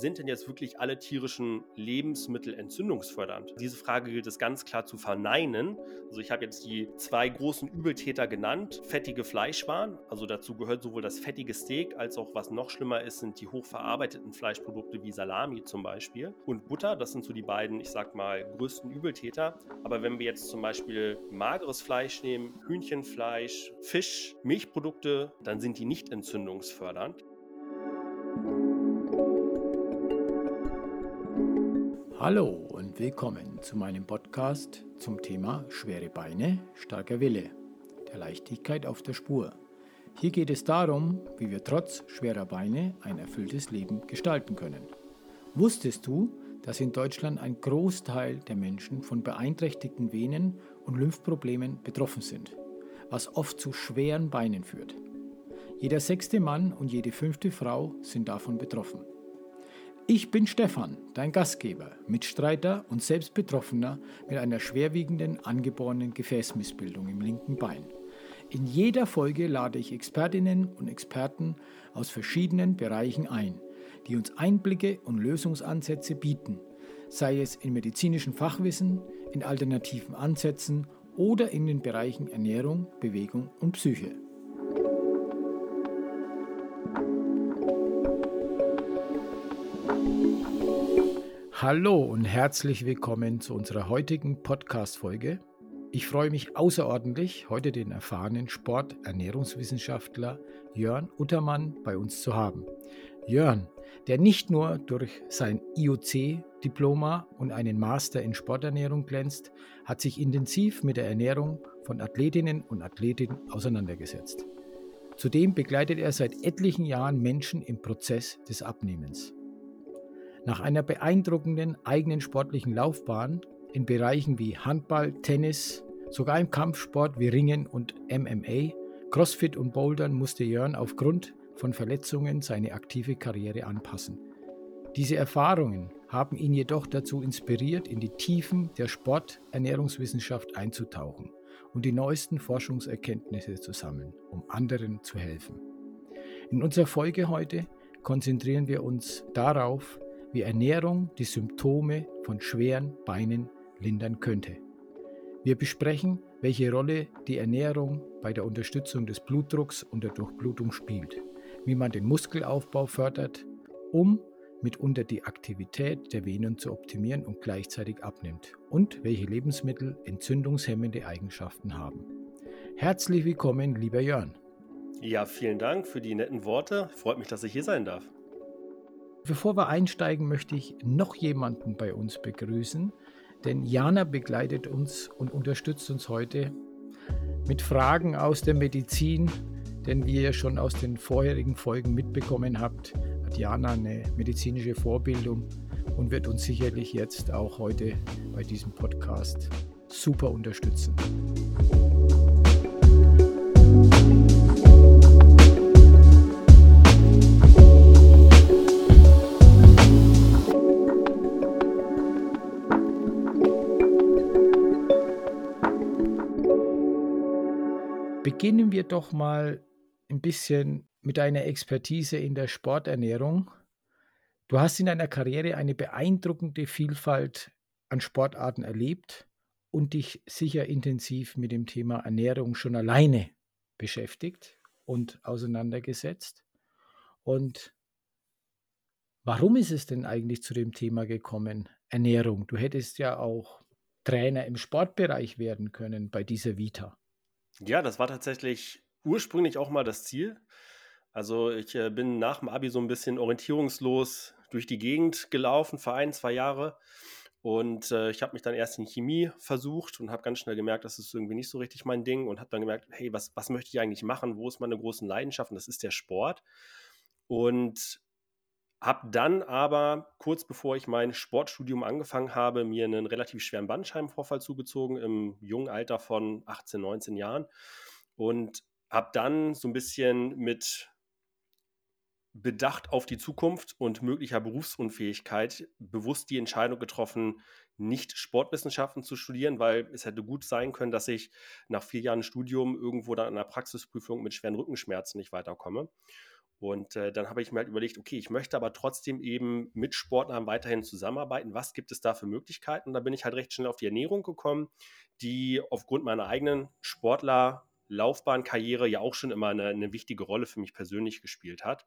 sind denn jetzt wirklich alle tierischen Lebensmittel entzündungsfördernd? Diese Frage gilt es ganz klar zu verneinen. Also ich habe jetzt die zwei großen Übeltäter genannt. Fettige Fleischwaren, also dazu gehört sowohl das fettige Steak als auch was noch schlimmer ist, sind die hochverarbeiteten Fleischprodukte wie Salami zum Beispiel. Und Butter, das sind so die beiden, ich sag mal, größten Übeltäter. Aber wenn wir jetzt zum Beispiel mageres Fleisch nehmen, Hühnchenfleisch, Fisch, Milchprodukte, dann sind die nicht entzündungsfördernd. Hallo und willkommen zu meinem Podcast zum Thema schwere Beine, starker Wille, der Leichtigkeit auf der Spur. Hier geht es darum, wie wir trotz schwerer Beine ein erfülltes Leben gestalten können. Wusstest du, dass in Deutschland ein Großteil der Menschen von beeinträchtigten Venen und Lymphproblemen betroffen sind, was oft zu schweren Beinen führt? Jeder sechste Mann und jede fünfte Frau sind davon betroffen. Ich bin Stefan, dein Gastgeber, Mitstreiter und selbst Betroffener mit einer schwerwiegenden angeborenen Gefäßmissbildung im linken Bein. In jeder Folge lade ich Expertinnen und Experten aus verschiedenen Bereichen ein, die uns Einblicke und Lösungsansätze bieten, sei es in medizinischem Fachwissen, in alternativen Ansätzen oder in den Bereichen Ernährung, Bewegung und Psyche. Hallo und herzlich willkommen zu unserer heutigen Podcast-Folge. Ich freue mich außerordentlich, heute den erfahrenen Sport-Ernährungswissenschaftler Jörn Uttermann bei uns zu haben. Jörn, der nicht nur durch sein IOC-Diploma und einen Master in Sporternährung glänzt, hat sich intensiv mit der Ernährung von Athletinnen und Athleten auseinandergesetzt. Zudem begleitet er seit etlichen Jahren Menschen im Prozess des Abnehmens. Nach einer beeindruckenden eigenen sportlichen Laufbahn in Bereichen wie Handball, Tennis, sogar im Kampfsport wie Ringen und MMA, Crossfit und Bouldern musste Jörn aufgrund von Verletzungen seine aktive Karriere anpassen. Diese Erfahrungen haben ihn jedoch dazu inspiriert, in die Tiefen der Sporternährungswissenschaft einzutauchen und die neuesten Forschungserkenntnisse zu sammeln, um anderen zu helfen. In unserer Folge heute konzentrieren wir uns darauf, wie Ernährung die Symptome von schweren Beinen lindern könnte. Wir besprechen, welche Rolle die Ernährung bei der Unterstützung des Blutdrucks und der Durchblutung spielt, wie man den Muskelaufbau fördert, um mitunter die Aktivität der Venen zu optimieren und gleichzeitig abnimmt und welche Lebensmittel entzündungshemmende Eigenschaften haben. Herzlich willkommen, lieber Jörn. Ja, vielen Dank für die netten Worte. Freut mich, dass ich hier sein darf. Bevor wir einsteigen, möchte ich noch jemanden bei uns begrüßen, denn Jana begleitet uns und unterstützt uns heute mit Fragen aus der Medizin, denn wie ihr schon aus den vorherigen Folgen mitbekommen habt, hat Jana eine medizinische Vorbildung und wird uns sicherlich jetzt auch heute bei diesem Podcast super unterstützen. Beginnen wir doch mal ein bisschen mit deiner Expertise in der Sporternährung. Du hast in deiner Karriere eine beeindruckende Vielfalt an Sportarten erlebt und dich sicher intensiv mit dem Thema Ernährung schon alleine beschäftigt und auseinandergesetzt. Und warum ist es denn eigentlich zu dem Thema gekommen, Ernährung? Du hättest ja auch Trainer im Sportbereich werden können bei dieser Vita. Ja, das war tatsächlich ursprünglich auch mal das Ziel. Also ich äh, bin nach dem Abi so ein bisschen orientierungslos durch die Gegend gelaufen für ein, zwei Jahre. Und äh, ich habe mich dann erst in Chemie versucht und habe ganz schnell gemerkt, das ist irgendwie nicht so richtig mein Ding und habe dann gemerkt, hey, was, was möchte ich eigentlich machen? Wo ist meine großen Leidenschaften? Das ist der Sport. Und habe dann aber kurz bevor ich mein Sportstudium angefangen habe, mir einen relativ schweren Bandscheibenvorfall zugezogen im jungen Alter von 18, 19 Jahren und habe dann so ein bisschen mit Bedacht auf die Zukunft und möglicher Berufsunfähigkeit bewusst die Entscheidung getroffen, nicht Sportwissenschaften zu studieren, weil es hätte gut sein können, dass ich nach vier Jahren Studium irgendwo dann an einer Praxisprüfung mit schweren Rückenschmerzen nicht weiterkomme. Und äh, dann habe ich mir halt überlegt, okay, ich möchte aber trotzdem eben mit Sportlern weiterhin zusammenarbeiten. Was gibt es da für Möglichkeiten? Und da bin ich halt recht schnell auf die Ernährung gekommen, die aufgrund meiner eigenen Sportler-Laufbahnkarriere ja auch schon immer eine, eine wichtige Rolle für mich persönlich gespielt hat.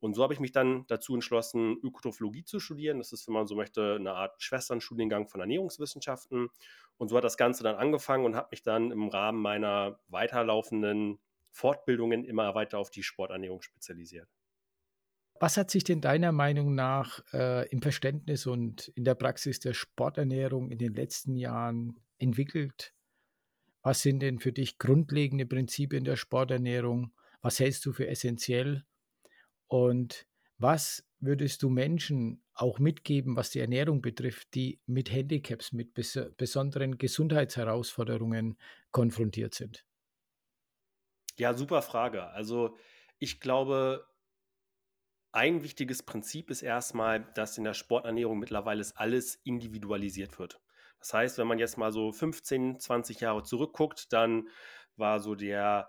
Und so habe ich mich dann dazu entschlossen, Ökotrophologie zu studieren. Das ist, wenn man so möchte, eine Art Schwesternstudiengang von Ernährungswissenschaften. Und so hat das Ganze dann angefangen und habe mich dann im Rahmen meiner weiterlaufenden Fortbildungen immer weiter auf die Sporternährung spezialisiert. Was hat sich denn deiner Meinung nach äh, im Verständnis und in der Praxis der Sporternährung in den letzten Jahren entwickelt? Was sind denn für dich grundlegende Prinzipien der Sporternährung? Was hältst du für essentiell? Und was würdest du Menschen auch mitgeben, was die Ernährung betrifft, die mit Handicaps, mit bes besonderen Gesundheitsherausforderungen konfrontiert sind? Ja, super Frage. Also ich glaube, ein wichtiges Prinzip ist erstmal, dass in der Sporternährung mittlerweile alles individualisiert wird. Das heißt, wenn man jetzt mal so 15, 20 Jahre zurückguckt, dann war so der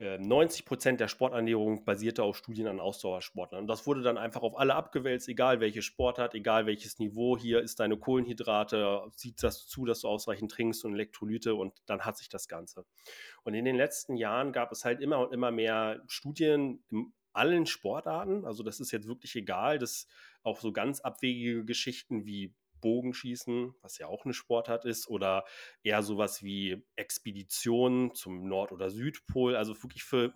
90 ähm, Prozent der Sporternährung basierte auf Studien an Ausdauersportlern. Und das wurde dann einfach auf alle abgewälzt, egal welche Sportart, egal welches Niveau. Hier ist deine Kohlenhydrate, sieht das zu, dass du ausreichend trinkst und Elektrolyte und dann hat sich das Ganze. Und in den letzten Jahren gab es halt immer und immer mehr Studien in allen Sportarten. Also das ist jetzt wirklich egal, dass auch so ganz abwegige Geschichten wie Bogenschießen, was ja auch eine Sportart ist, oder eher sowas wie Expeditionen zum Nord- oder Südpol. Also wirklich für,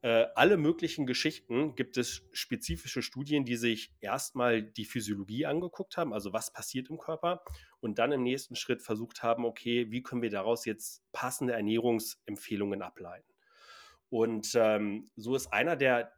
äh, alle möglichen Geschichten gibt es spezifische Studien, die sich erstmal die Physiologie angeguckt haben, also was passiert im Körper, und dann im nächsten Schritt versucht haben, okay, wie können wir daraus jetzt passende Ernährungsempfehlungen ableiten. Und ähm, so ist einer der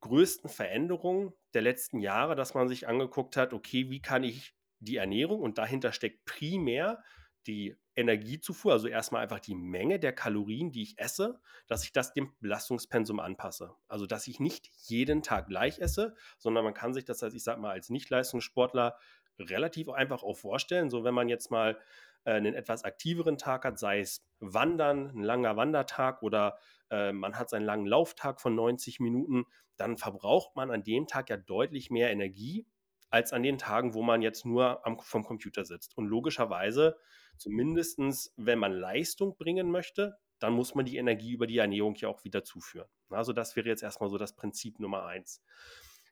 größten Veränderungen der letzten Jahre, dass man sich angeguckt hat, okay, wie kann ich die Ernährung und dahinter steckt primär die Energiezufuhr, also erstmal einfach die Menge der Kalorien, die ich esse, dass ich das dem Belastungspensum anpasse. Also dass ich nicht jeden Tag gleich esse, sondern man kann sich das, als ich sag mal, als Nicht-Leistungssportler relativ einfach auch vorstellen. So, wenn man jetzt mal äh, einen etwas aktiveren Tag hat, sei es Wandern, ein langer Wandertag oder äh, man hat seinen langen Lauftag von 90 Minuten, dann verbraucht man an dem Tag ja deutlich mehr Energie, als an den Tagen, wo man jetzt nur am, vom Computer sitzt. Und logischerweise, zumindest wenn man Leistung bringen möchte, dann muss man die Energie über die Ernährung ja auch wieder zuführen. Also das wäre jetzt erstmal so das Prinzip Nummer eins.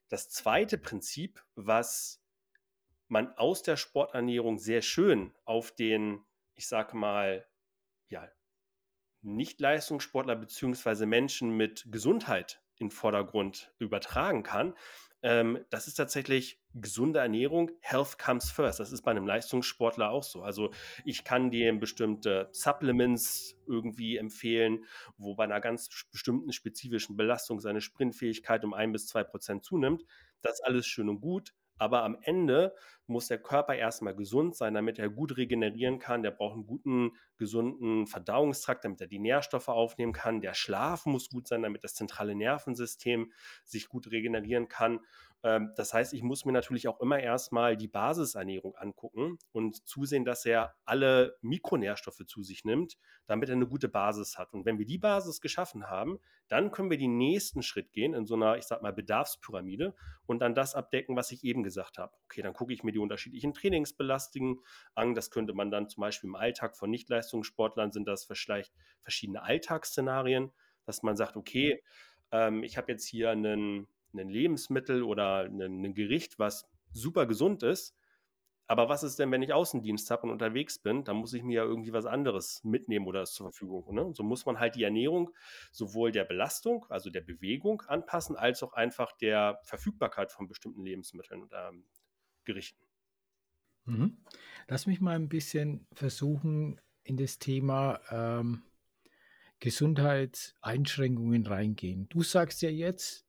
Das zweite Prinzip, was man aus der Sporternährung sehr schön auf den, ich sage mal, ja, Nicht-Leistungssportler beziehungsweise Menschen mit Gesundheit in Vordergrund übertragen kann, ähm, das ist tatsächlich gesunde Ernährung. Health comes first. Das ist bei einem Leistungssportler auch so. Also ich kann dir bestimmte Supplements irgendwie empfehlen, wo bei einer ganz bestimmten spezifischen Belastung seine Sprintfähigkeit um ein bis zwei Prozent zunimmt. Das ist alles schön und gut. Aber am Ende muss der Körper erstmal gesund sein, damit er gut regenerieren kann. Der braucht einen guten, gesunden Verdauungstrakt, damit er die Nährstoffe aufnehmen kann. Der Schlaf muss gut sein, damit das zentrale Nervensystem sich gut regenerieren kann. Ähm, das heißt, ich muss mir natürlich auch immer erstmal die Basisernährung angucken und zusehen, dass er alle Mikronährstoffe zu sich nimmt, damit er eine gute Basis hat. Und wenn wir die Basis geschaffen haben, dann können wir den nächsten Schritt gehen in so einer, ich sag mal, Bedarfspyramide und dann das abdecken, was ich eben gesagt habe. Okay, dann gucke ich mir die unterschiedlichen Trainingsbelastungen an. Das könnte man dann zum Beispiel im Alltag von Nichtleistungssportlern sind das vielleicht verschiedene Alltagsszenarien, dass man sagt, okay, ähm, ich habe jetzt hier einen ein Lebensmittel oder ein, Gericht, was super gesund ist. Aber was ist denn, wenn ich Außendienst habe und unterwegs bin? Dann muss ich mir ja irgendwie was anderes mitnehmen oder zur Verfügung. Ne? So muss man halt die Ernährung sowohl der Belastung, also der Bewegung anpassen, als auch einfach der Verfügbarkeit von bestimmten Lebensmitteln oder ähm, Gerichten. Mhm. Lass mich mal ein bisschen versuchen, in das Thema ähm, Gesundheitseinschränkungen reingehen. Du sagst ja jetzt,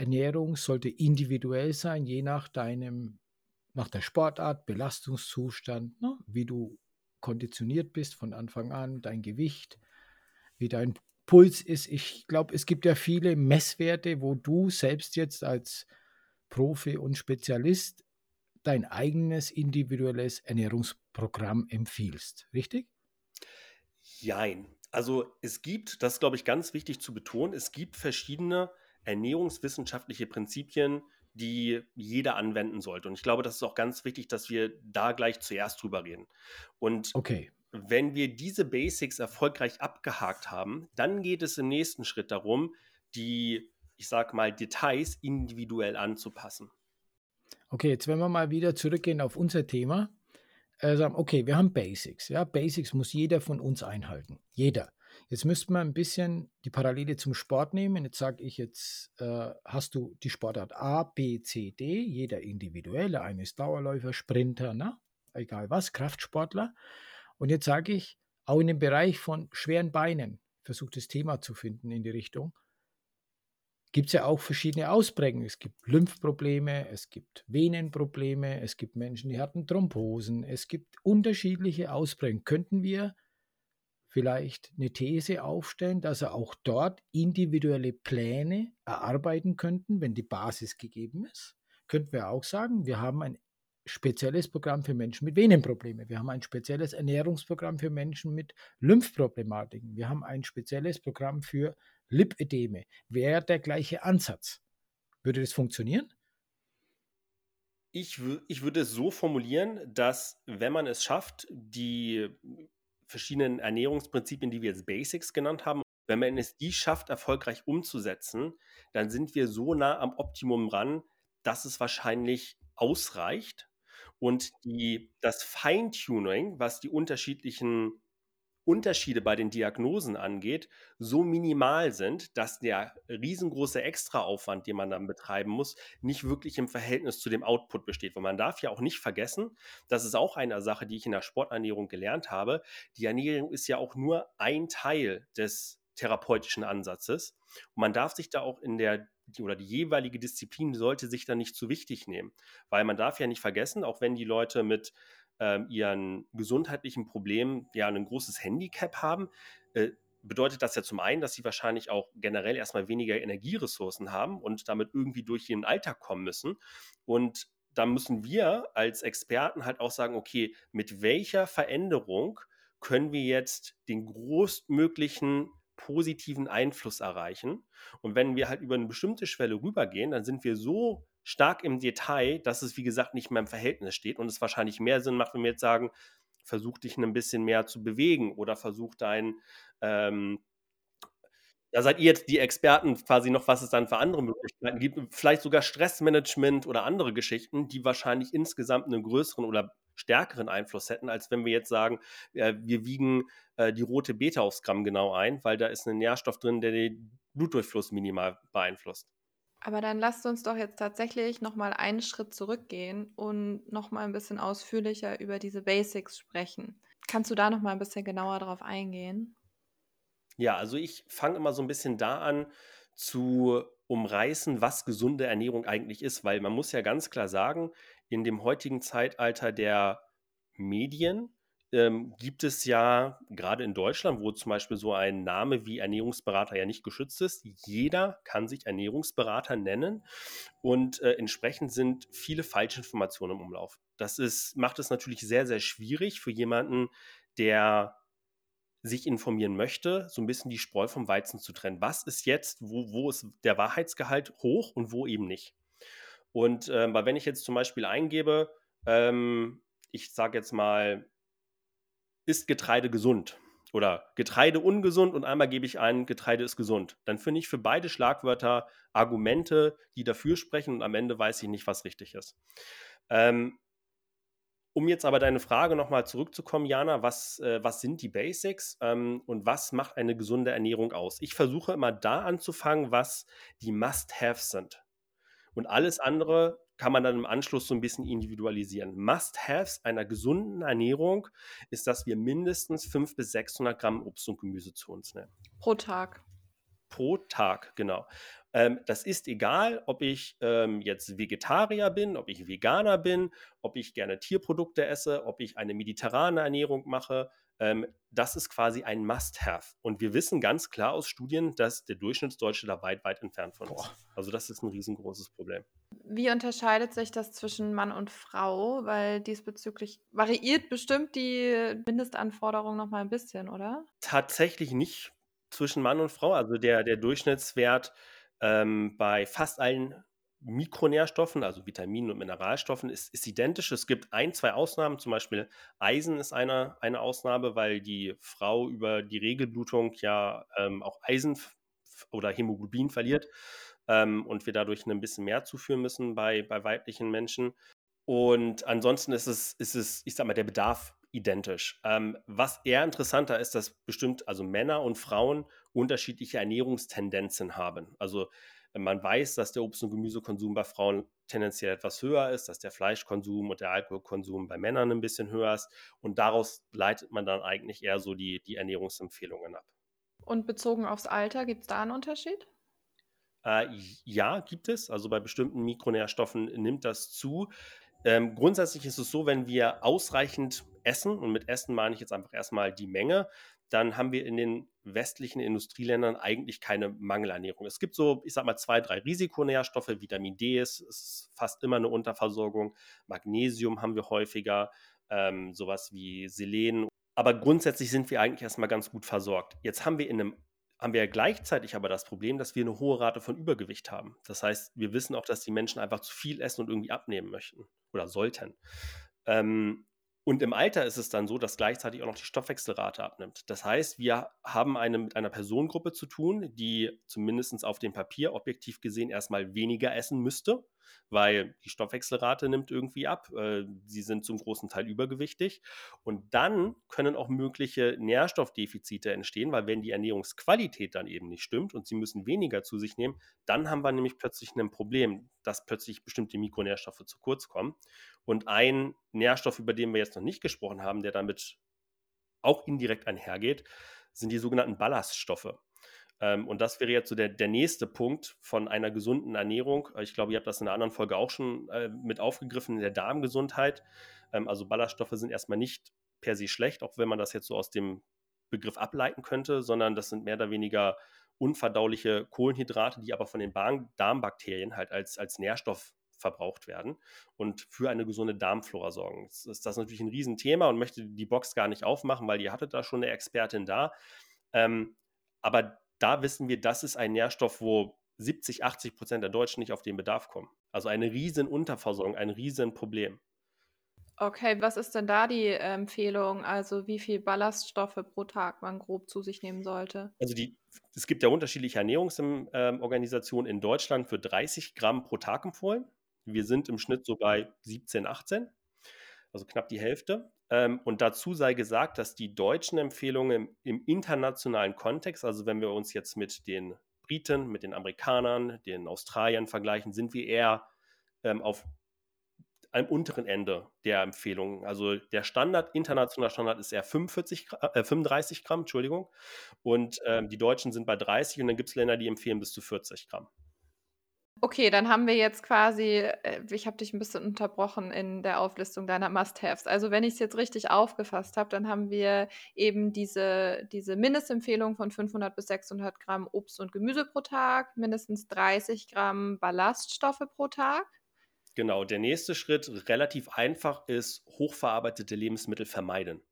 Ernährung sollte individuell sein, je nach deinem, nach der Sportart, Belastungszustand, ne? wie du konditioniert bist von Anfang an, dein Gewicht, wie dein Puls ist. Ich glaube, es gibt ja viele Messwerte, wo du selbst jetzt als Profi und Spezialist dein eigenes individuelles Ernährungsprogramm empfiehlst, richtig? Jein. Also es gibt, das glaube ich ganz wichtig zu betonen, es gibt verschiedene ernährungswissenschaftliche Prinzipien, die jeder anwenden sollte. Und ich glaube, das ist auch ganz wichtig, dass wir da gleich zuerst drüber reden. Und Okay. wenn wir diese Basics erfolgreich abgehakt haben, dann geht es im nächsten Schritt darum, die, ich sag mal, Details individuell anzupassen. Okay, jetzt wenn wir mal wieder zurückgehen auf unser Thema, äh, sagen, okay, wir haben Basics. Ja, Basics muss jeder von uns einhalten. Jeder. Jetzt müssten wir ein bisschen die Parallele zum Sport nehmen. Jetzt sage ich jetzt, äh, hast du die Sportart A, B, C, D, jeder individuell. Der eine ist Dauerläufer, Sprinter, na, egal was, Kraftsportler. Und jetzt sage ich, auch in dem Bereich von schweren Beinen, versuche das Thema zu finden in die Richtung, gibt es ja auch verschiedene Ausprägungen. Es gibt Lymphprobleme, es gibt Venenprobleme, es gibt Menschen, die hatten Thrombosen, es gibt unterschiedliche Ausprägungen. Könnten wir vielleicht eine These aufstellen, dass er auch dort individuelle Pläne erarbeiten könnten, wenn die Basis gegeben ist? Könnten wir auch sagen, wir haben ein spezielles Programm für Menschen mit Venenproblemen. Wir haben ein spezielles Ernährungsprogramm für Menschen mit Lymphproblematiken. Wir haben ein spezielles Programm für Lipödeme. Wäre der gleiche Ansatz. Würde das funktionieren? Ich, ich würde es so formulieren, dass wenn man es schafft, die verschiedenen Ernährungsprinzipien, die wir jetzt Basics genannt haben, wenn man es die schafft, erfolgreich umzusetzen, dann sind wir so nah am Optimum ran, dass es wahrscheinlich ausreicht. Und die, das Feintuning, was die unterschiedlichen Unterschiede bei den Diagnosen angeht, so minimal sind, dass der riesengroße Extraaufwand, den man dann betreiben muss, nicht wirklich im Verhältnis zu dem Output besteht. Weil man darf ja auch nicht vergessen, das ist auch eine Sache, die ich in der Sporternährung gelernt habe. Die Ernährung ist ja auch nur ein Teil des therapeutischen Ansatzes. Und man darf sich da auch in der oder die jeweilige Disziplin sollte sich da nicht zu wichtig nehmen, weil man darf ja nicht vergessen, auch wenn die Leute mit ähm, ihren gesundheitlichen Problemen ja ein großes Handicap haben, äh, bedeutet das ja zum einen, dass sie wahrscheinlich auch generell erstmal weniger Energieressourcen haben und damit irgendwie durch ihren Alltag kommen müssen. Und da müssen wir als Experten halt auch sagen, okay, mit welcher Veränderung können wir jetzt den größtmöglichen positiven Einfluss erreichen. Und wenn wir halt über eine bestimmte Schwelle rübergehen, dann sind wir so stark im Detail, dass es, wie gesagt, nicht mehr im Verhältnis steht und es wahrscheinlich mehr Sinn macht, wenn wir jetzt sagen, versuch dich ein bisschen mehr zu bewegen oder versuch dein, ähm, da seid ihr jetzt die Experten quasi noch, was es dann für andere Möglichkeiten gibt. Vielleicht sogar Stressmanagement oder andere Geschichten, die wahrscheinlich insgesamt einen größeren oder stärkeren Einfluss hätten, als wenn wir jetzt sagen, äh, wir wiegen äh, die rote Beta aufs Gramm genau ein, weil da ist ein Nährstoff drin, der den Blutdurchfluss minimal beeinflusst. Aber dann lasst uns doch jetzt tatsächlich nochmal einen Schritt zurückgehen und nochmal ein bisschen ausführlicher über diese Basics sprechen. Kannst du da nochmal ein bisschen genauer drauf eingehen? Ja, also ich fange immer so ein bisschen da an zu umreißen, was gesunde Ernährung eigentlich ist, weil man muss ja ganz klar sagen, in dem heutigen Zeitalter der Medien ähm, gibt es ja gerade in Deutschland, wo zum Beispiel so ein Name wie Ernährungsberater ja nicht geschützt ist, jeder kann sich Ernährungsberater nennen und äh, entsprechend sind viele Falschinformationen im Umlauf. Das ist, macht es natürlich sehr, sehr schwierig für jemanden, der sich informieren möchte, so ein bisschen die Spreu vom Weizen zu trennen. Was ist jetzt, wo, wo ist der Wahrheitsgehalt hoch und wo eben nicht? Und äh, weil wenn ich jetzt zum Beispiel eingebe, ähm, ich sage jetzt mal, ist Getreide gesund? Oder Getreide ungesund und einmal gebe ich ein, Getreide ist gesund. Dann finde ich für beide Schlagwörter Argumente, die dafür sprechen und am Ende weiß ich nicht, was richtig ist. Ähm, um jetzt aber deine Frage nochmal zurückzukommen, Jana, was, äh, was sind die Basics ähm, und was macht eine gesunde Ernährung aus? Ich versuche immer da anzufangen, was die Must-Haves sind. Und alles andere kann man dann im Anschluss so ein bisschen individualisieren. Must-Haves einer gesunden Ernährung ist, dass wir mindestens 500 bis 600 Gramm Obst und Gemüse zu uns nehmen. Pro Tag. Pro Tag, genau. Ähm, das ist egal, ob ich ähm, jetzt Vegetarier bin, ob ich Veganer bin, ob ich gerne Tierprodukte esse, ob ich eine mediterrane Ernährung mache. Ähm, das ist quasi ein Must-Have. Und wir wissen ganz klar aus Studien, dass der Durchschnittsdeutsche da weit, weit entfernt von ist. Also das ist ein riesengroßes Problem. Wie unterscheidet sich das zwischen Mann und Frau? Weil diesbezüglich variiert bestimmt die Mindestanforderung noch mal ein bisschen, oder? Tatsächlich nicht zwischen Mann und Frau. Also der, der Durchschnittswert Ähm, bei fast allen Mikronährstoffen, also Vitaminen und Mineralstoffen, ist, ist identisch. Es gibt ein, zwei Ausnahmen, zum Beispiel Eisen ist eine, eine Ausnahme, weil die Frau über die Regelblutung ja ähm, auch Eisen oder Hämoglobin verliert ähm, und wir dadurch ein bisschen mehr zuführen müssen bei, bei weiblichen Menschen. Und ansonsten ist es, ist es, ich sag mal, der Bedarf identisch. Ähm, was eher interessanter ist, dass bestimmt also Männer und Frauen unterschiedliche Ernährungstendenzen haben. Also man weiß, dass der Obst- und Gemüsekonsum bei Frauen tendenziell etwas höher ist, dass der Fleischkonsum und der Alkoholkonsum bei Männern ein bisschen höher ist. Und daraus leitet man dann eigentlich eher so die, die Ernährungsempfehlungen ab. Und bezogen aufs Alter, gibt es da einen Unterschied? Äh, ja, gibt es. Also bei bestimmten Mikronährstoffen nimmt das zu. Ähm, grundsätzlich ist es so, wenn wir ausreichend essen, und mit Essen meine ich jetzt einfach erstmal die Menge, dann haben wir in den westlichen Industrieländern eigentlich keine Mangelernährung. Es gibt so, ich sag mal, zwei, drei Risikonährstoffe. Vitamin D ist, ist fast immer eine Unterversorgung. Magnesium haben wir häufiger, ähm, sowas wie Selen. Aber grundsätzlich sind wir eigentlich erstmal ganz gut versorgt. Jetzt haben wir in einem haben wir ja gleichzeitig aber das Problem, dass wir eine hohe Rate von Übergewicht haben. Das heißt, wir wissen auch, dass die Menschen einfach zu viel essen und irgendwie abnehmen möchten oder sollten. Ähm, und im Alter ist es dann so, dass gleichzeitig auch noch die Stoffwechselrate abnimmt. Das heißt, wir haben eine, mit einer Personengruppe zu tun, die zumindest auf dem Papier objektiv gesehen erstmal weniger essen müsste, weil die Stoffwechselrate nimmt irgendwie ab. Äh, sie sind zum großen Teil übergewichtig. Und dann können auch mögliche Nährstoffdefizite entstehen, weil wenn die Ernährungsqualität dann eben nicht stimmt und sie müssen weniger zu sich nehmen, dann haben wir nämlich plötzlich ein Problem, dass plötzlich bestimmte Mikronährstoffe zu kurz kommen. Und ein Nährstoff, über den wir jetzt noch nicht gesprochen haben, der damit auch indirekt einhergeht, sind die sogenannten Ballaststoffe. Ähm, und das wäre jetzt so der, der nächste Punkt von einer gesunden Ernährung. Ich glaube, ihr habt das in einer anderen Folge auch schon äh, mit aufgegriffen, in der Darmgesundheit. Ähm, also Ballaststoffe sind erstmal nicht per se schlecht, auch wenn man das jetzt so aus dem Begriff ableiten könnte, sondern das sind mehr oder weniger unverdauliche Kohlenhydrate, die aber von den Darmbakterien halt als, als Nährstoff verbraucht werden und für eine gesunde Darmflora sorgen. Das ist das natürlich ein Riesenthema und möchte die Box gar nicht aufmachen, weil ihr hattet da schon eine Expertin da. Ähm, aber da wissen wir, das ist ein Nährstoff, wo 70, 80 Prozent der Deutschen nicht auf den Bedarf kommen. Also eine riesen Unterversorgung, ein riesen Problem. Okay, was ist denn da die Empfehlung? Also wie viel Ballaststoffe pro Tag man grob zu sich nehmen sollte? Also die, es gibt ja unterschiedliche Ernährungsorganisationen in Deutschland für 30 Gramm pro Tag empfohlen. Wir sind im Schnitt so bei 17, 18, also knapp die Hälfte. Ähm, und dazu sei gesagt, dass die deutschen Empfehlungen im, im, internationalen Kontext, also wenn wir uns jetzt mit den Briten, mit den Amerikanern, den Australiern vergleichen, sind wir eher ähm, auf einem unteren Ende der Empfehlungen. Also der Standard, internationaler Standard ist eher 45, äh, 35 Gramm, Entschuldigung. Und ähm, die Deutschen sind bei 30 und dann gibt es Länder, die empfehlen bis zu 40 Gramm. Okay, dann haben wir jetzt quasi, äh, ich habe dich ein bisschen unterbrochen in der Auflistung deiner Must-Haves. Also wenn ich es jetzt richtig aufgefasst habe, dann haben wir eben diese, diese Mindestempfehlung von 500 bis 600 Gramm Obst und Gemüse pro Tag, mindestens 30 Gramm Ballaststoffe pro Tag. Genau, der nächste Schritt, relativ einfach, ist hochverarbeitete Lebensmittel vermeiden.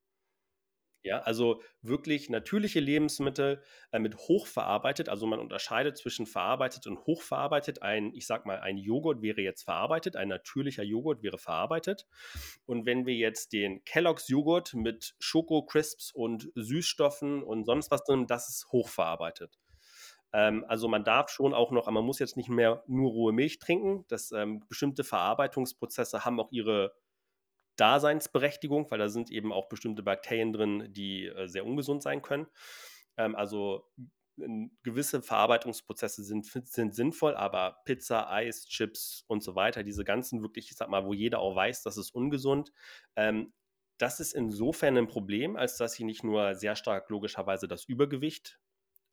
Ja, also wirklich natürliche Lebensmittel äh, mit hochverarbeitet. Also man unterscheidet zwischen verarbeitet und hochverarbeitet. Ein, ich sag mal, ein Joghurt wäre jetzt verarbeitet, ein natürlicher Joghurt wäre verarbeitet. Und wenn wir jetzt den Kellogg's Joghurt mit Schoko Crisps und Süßstoffen und sonst was drin, das ist hochverarbeitet. Ähm, also man darf schon auch noch, aber man muss jetzt nicht mehr nur rohe Milch trinken. Das, ähm, bestimmte Verarbeitungsprozesse haben auch ihre Daseinsberechtigung, weil da sind eben auch bestimmte Bakterien drin, die äh, sehr ungesund sein können. Ähm, also gewisse Verarbeitungsprozesse sind, sind sinnvoll, aber Pizza, Eis, Chips und so weiter, diese ganzen wirklich, ich sag mal, wo jeder auch weiß, das ist ungesund, ähm, das ist insofern ein Problem, als dass sie nicht nur sehr stark logischerweise das Übergewicht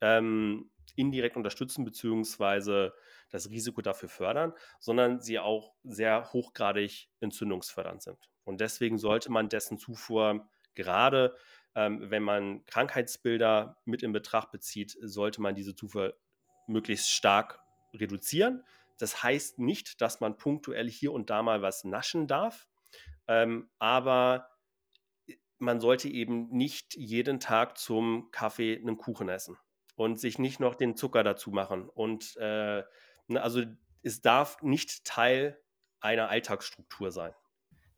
ähm, indirekt unterstützen, beziehungsweise das Risiko dafür fördern, sondern sie auch sehr hochgradig entzündungsfördernd sind. Und deswegen sollte man dessen Zufuhr gerade ähm, wenn man Krankheitsbilder mit in Betracht bezieht, sollte man diese Zufuhr möglichst stark reduzieren. Das heißt nicht, dass man punktuell hier und da mal was naschen darf, ähm, aber man sollte eben nicht jeden Tag zum Kaffee einen Kuchen essen. und sich nicht noch den Zucker dazu machen. Und äh, ne, also es darf nicht Teil einer Alltagsstruktur sein.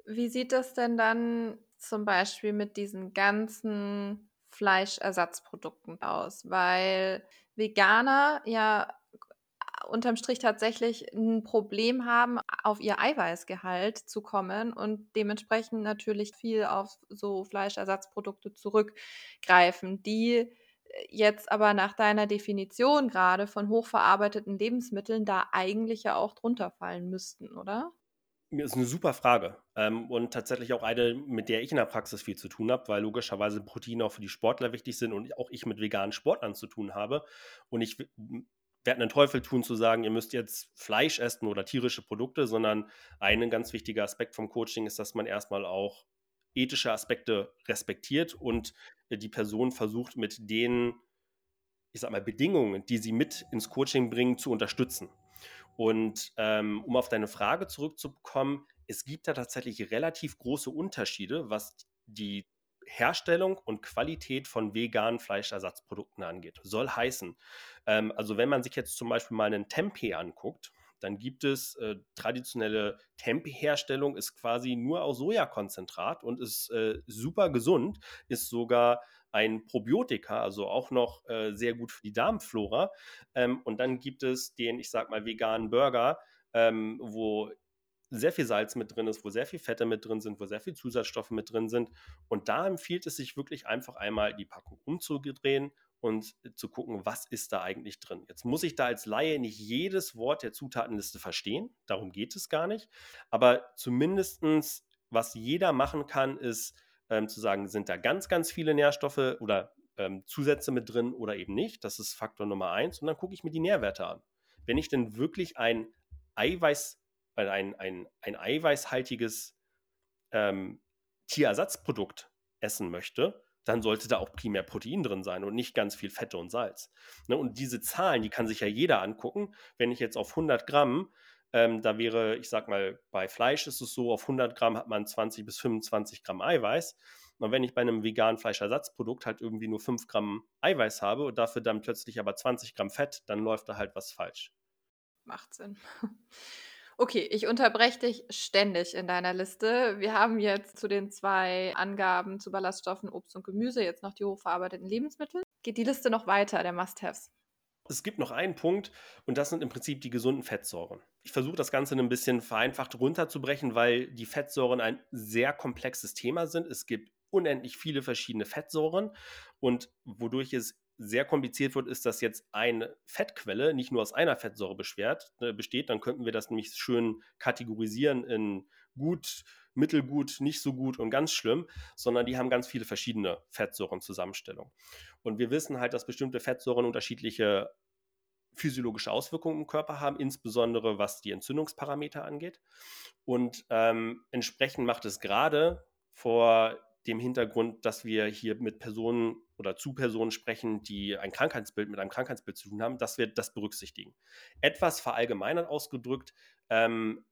Wie sieht das denn dann zum Beispiel mit diesen ganzen Fleischersatzprodukten aus? Weil Veganer ja unterm Strich tatsächlich ein Problem haben, auf ihr Eiweißgehalt zu kommen und dementsprechend natürlich viel auf so Fleischersatzprodukte zurückgreifen, die jetzt aber nach deiner Definition gerade von hochverarbeiteten Lebensmitteln da eigentlich ja auch drunter fallen müssten, oder? Das ist eine super Frage ähm, und tatsächlich auch eine, mit der ich in der Praxis viel zu tun habe, weil logischerweise Proteine auch für die Sportler wichtig sind und auch ich mit veganen Sportlern zu tun habe. Und ich werde einen Teufel tun zu sagen, ihr müsst jetzt Fleisch essen oder tierische Produkte, sondern ein ganz wichtiger Aspekt vom Coaching ist, dass man erstmal auch ethische Aspekte respektiert und die Person versucht mit den, ich sag mal, Bedingungen, die sie mit ins Coaching bringen, zu unterstützen. Und ähm, um auf deine Frage zurückzukommen, es gibt da tatsächlich relativ große Unterschiede, was die Herstellung und Qualität von veganen Fleischersatzprodukten angeht. Soll heißen, ähm, also wenn man sich jetzt zum Beispiel mal einen Tempeh anguckt, dann gibt es äh, traditionelle Tempeh-Herstellung, ist quasi nur aus Sojakonzentrat und ist äh, super gesund, ist sogar ein Probiotika, also auch noch äh, sehr gut für die Darmflora. Ähm, und dann gibt es den, ich sag mal, veganen Burger, ähm, wo sehr viel Salz mit drin ist, wo sehr viel Fette mit drin sind, wo sehr viel Zusatzstoffe mit drin sind. Und da empfiehlt es sich wirklich einfach einmal die Packung umzudrehen und zu gucken, was ist da eigentlich drin. Jetzt muss ich da als Laie nicht jedes Wort der Zutatenliste verstehen, darum geht es gar nicht. Aber zumindestens, was jeder machen kann, ist ähm, zu sagen, sind da ganz, ganz viele Nährstoffe oder ähm, Zusätze mit drin oder eben nicht. Das ist Faktor Nummer eins. Und dann gucke ich mir die Nährwerte an. Wenn ich denn wirklich ein Eiweiß weil ein, ein, ein eiweißhaltiges ähm, Tierersatzprodukt essen möchte, dann sollte da auch primär Protein drin sein und nicht ganz viel Fette und Salz. Ne? Und diese Zahlen, die kann sich ja jeder angucken. Wenn ich jetzt auf 100 Gramm, ähm, da wäre, ich sag mal, bei Fleisch ist es so, auf 100 Gramm hat man 20 bis 25 Gramm Eiweiß. Und wenn ich bei einem veganen Fleischersatzprodukt halt irgendwie nur 5 Gramm Eiweiß habe und dafür dann plötzlich aber 20 Gramm Fett, dann läuft da halt was falsch. Macht Sinn. Okay, ich unterbreche dich ständig in deiner Liste. Wir haben jetzt zu den zwei Angaben zu Ballaststoffen, Obst und Gemüse jetzt noch die hochverarbeiteten Lebensmittel. Geht die Liste noch weiter, der Must-Haves? Es gibt noch einen Punkt und das sind im Prinzip die gesunden Fettsäuren. Ich versuche das Ganze ein bisschen vereinfacht runterzubrechen, weil die Fettsäuren ein sehr komplexes Thema sind. Es gibt unendlich viele verschiedene Fettsäuren und wodurch es sehr kompliziert wird, ist, dass jetzt eine Fettquelle nicht nur aus einer Fettsäure beschwert, äh, besteht, dann könnten wir das nämlich schön kategorisieren in gut, mittelgut, nicht so gut und ganz schlimm, sondern die haben ganz viele verschiedene Fettsäurenzusammenstellungen. Und wir wissen halt, dass bestimmte Fettsäuren unterschiedliche physiologische Auswirkungen im Körper haben, insbesondere was die Entzündungsparameter angeht. Und ähm, entsprechend macht es gerade vor dem Hintergrund, dass wir hier mit Personen oder zu Personen sprechen, die ein Krankheitsbild mit einem Krankheitsbild zu tun haben, dass wir das berücksichtigen. Etwas verallgemeinert ausgedrückt, ähm,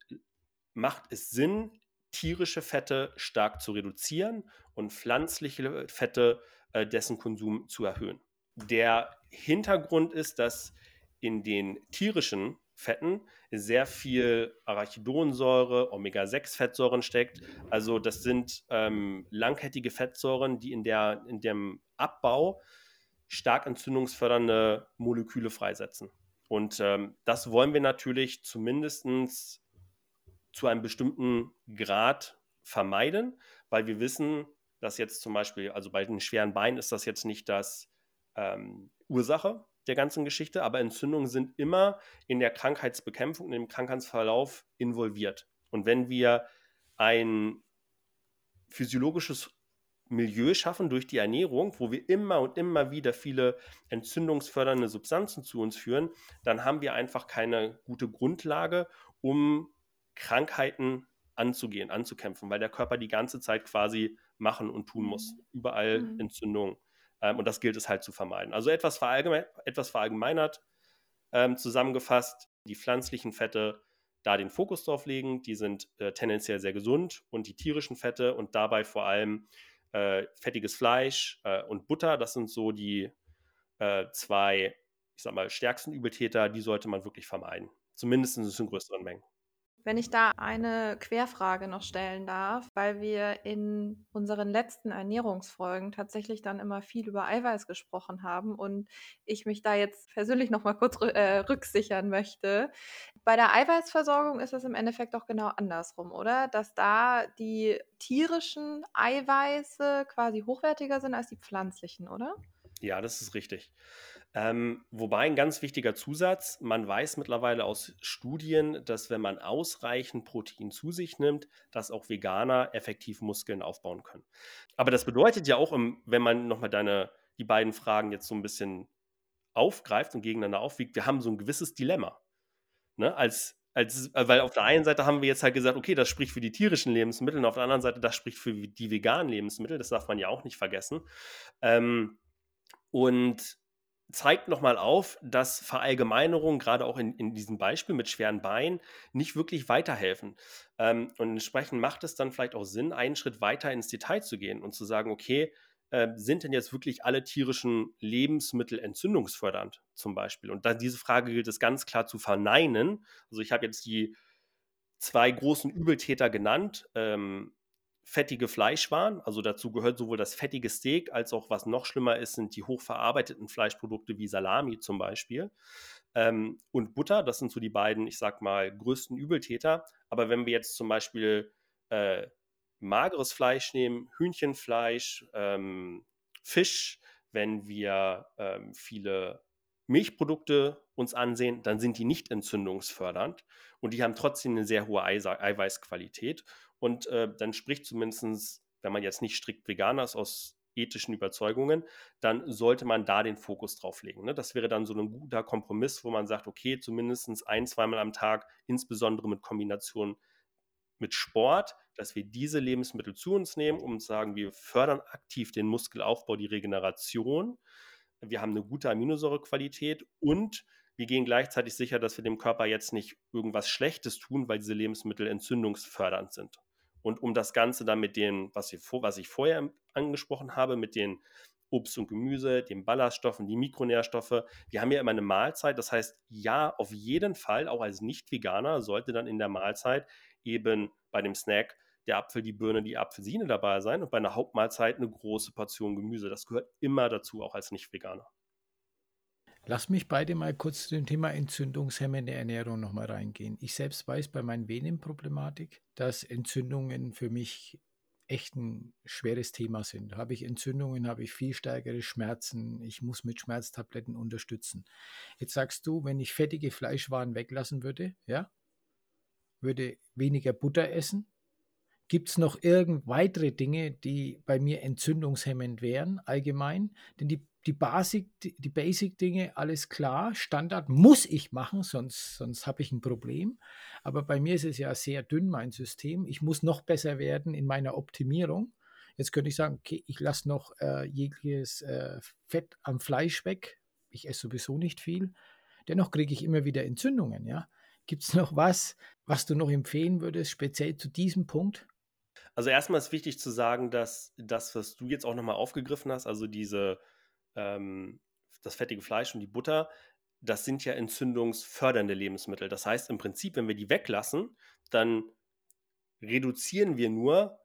macht es Sinn, tierische Fette stark zu reduzieren und pflanzliche Fette äh, dessen Konsum zu erhöhen. Der Hintergrund ist, dass in den tierischen Fetten sehr viel Arachidonsäure, Omega-6-Fettsäuren steckt. Also das sind ähm, langkettige Fettsäuren, die in, der, in dem Abbau stark entzündungsfördernde Moleküle freisetzen. Und ähm, das wollen wir natürlich zumindest zu einem bestimmten Grad vermeiden, weil wir wissen, dass jetzt zum Beispiel, also bei den schweren Beinen ist das jetzt nicht das ähm, Ursache der ganzen Geschichte, aber Entzündungen sind immer in der Krankheitsbekämpfung, in dem Krankheitsverlauf involviert. Und wenn wir ein physiologisches Milieu schaffen durch die Ernährung, wo wir immer und immer wieder viele entzündungsfördernde Substanzen zu uns führen, dann haben wir einfach keine gute Grundlage, um Krankheiten anzugehen, anzukämpfen, weil der Körper die ganze Zeit quasi machen und tun muss. Mhm. Überall mhm. Entzündungen. Ähm, und das gilt es halt zu vermeiden. Also etwas, verallgemein, etwas verallgemeinert ähm, zusammengefasst, die pflanzlichen Fette da den Fokus drauf legen, die sind äh, tendenziell sehr gesund und die tierischen Fette und dabei vor allem äh, fettiges Fleisch äh, und Butter, das sind so die äh, zwei, ich sag mal, stärksten Übeltäter, die sollte man wirklich vermeiden. Zumindest in größeren Mengen. Wenn ich da eine Querfrage noch stellen darf, weil wir in unseren letzten Ernährungsfolgen tatsächlich dann immer viel über Eiweiß gesprochen haben und ich mich da jetzt persönlich noch mal kurz äh, rücksichern möchte. Bei der Eiweißversorgung ist es im Endeffekt doch genau andersrum, oder? Dass da die tierischen Eiweiße quasi hochwertiger sind als die pflanzlichen, oder? Ja, das ist richtig. Ähm, wobei ein ganz wichtiger Zusatz, man weiß mittlerweile aus Studien, dass wenn man ausreichend Protein zu sich nimmt, dass auch Veganer effektiv Muskeln aufbauen können. Aber das bedeutet ja auch, wenn man nochmal deine, die beiden Fragen jetzt so ein bisschen aufgreift und gegeneinander aufwiegt, wir haben so ein gewisses Dilemma. Ne? Als, als, weil auf der einen Seite haben wir jetzt halt gesagt, okay, das spricht für die tierischen Lebensmittel und auf der anderen Seite, das spricht für die veganen Lebensmittel, das darf man ja auch nicht vergessen. Ähm, und zeigt nochmal auf, dass Verallgemeinerungen, gerade auch in, in diesem Beispiel mit schweren Beinen, nicht wirklich weiterhelfen. Ähm, und entsprechend macht es dann vielleicht auch Sinn, einen Schritt weiter ins Detail zu gehen und zu sagen, okay, äh, sind denn jetzt wirklich alle tierischen Lebensmittel entzündungsfördernd zum Beispiel? Und da, diese Frage gilt es ganz klar zu verneinen. Also ich habe jetzt die zwei großen Übeltäter genannt. Ähm, fettige Fleischwaren. Also dazu gehört sowohl das fettige Steak als auch, was noch schlimmer ist, sind die hochverarbeiteten Fleischprodukte wie Salami zum Beispiel. Ähm, und Butter, das sind so die beiden, ich sag mal, größten Übeltäter. Aber wenn wir jetzt zum Beispiel äh, mageres Fleisch nehmen, Hühnchenfleisch, ähm, Fisch, wenn wir ähm, viele Milchprodukte uns ansehen, dann sind die nicht entzündungsfördernd und die haben trotzdem eine sehr hohe Eiweißqualität. Und äh, dann spricht zumindest, wenn man jetzt nicht strikt Veganer ist aus ethischen Überzeugungen, dann sollte man da den Fokus drauf legen. Ne? Das wäre dann so ein guter Kompromiss, wo man sagt, okay, zumindest ein, zweimal am Tag, insbesondere mit Kombination mit Sport, dass wir diese Lebensmittel zu uns nehmen, zu sagen, wir fördern aktiv den Muskelaufbau, die Regeneration. Wir haben eine gute Aminosäurequalität und wir gehen gleichzeitig sicher, dass wir dem Körper jetzt nicht irgendwas Schlechtes tun, weil diese Lebensmittel entzündungsfördernd sind. Und um das Ganze dann mit dem, was was ich vorher angesprochen habe, mit den Obst und Gemüse, den Ballaststoffen, die Mikronährstoffe. Wir haben ja immer eine Mahlzeit. Das heißt, ja, auf jeden Fall, auch als Nicht-Veganer, sollte dann in der Mahlzeit eben bei dem Snack der Apfel, die Birne, die Apfelsine dabei sein und bei einer Hauptmahlzeit eine große Portion Gemüse. Das gehört immer dazu, auch als Nicht-Veganer. Lass mich beide mal kurz zu dem Thema entzündungshemmende Ernährung nochmal reingehen. Ich selbst weiß bei meinen Venenproblematik, dass Entzündungen für mich echt ein schweres Thema sind. Habe ich Entzündungen, habe ich viel stärkere Schmerzen. Ich muss mit Schmerztabletten unterstützen. Jetzt sagst du, wenn ich fettige Fleischwaren weglassen würde, ja, würde weniger Butter essen. Gibt es noch irgend weitere Dinge, die bei mir entzündungshemmend wären, allgemein? Denn die die Basic, die Basic-Dinge, alles klar, Standard muss ich machen, sonst, sonst habe ich ein Problem. Aber bei mir ist es ja sehr dünn, mein System. Ich muss noch besser werden in meiner Optimierung. Jetzt könnte ich sagen, okay, ich lasse noch äh, jegliches äh, Fett am Fleisch weg. Ich esse sowieso nicht viel. Dennoch kriege ich immer wieder Entzündungen. Ja? Gibt es noch was, was du noch empfehlen würdest, speziell zu diesem Punkt? Also erstmal ist wichtig zu sagen, dass das, was du jetzt auch nochmal aufgegriffen hast, also diese ähm, das fettige Fleisch und die Butter, das sind ja entzündungsfördernde Lebensmittel. Das heißt im Prinzip, wenn wir die weglassen, dann reduzieren wir nur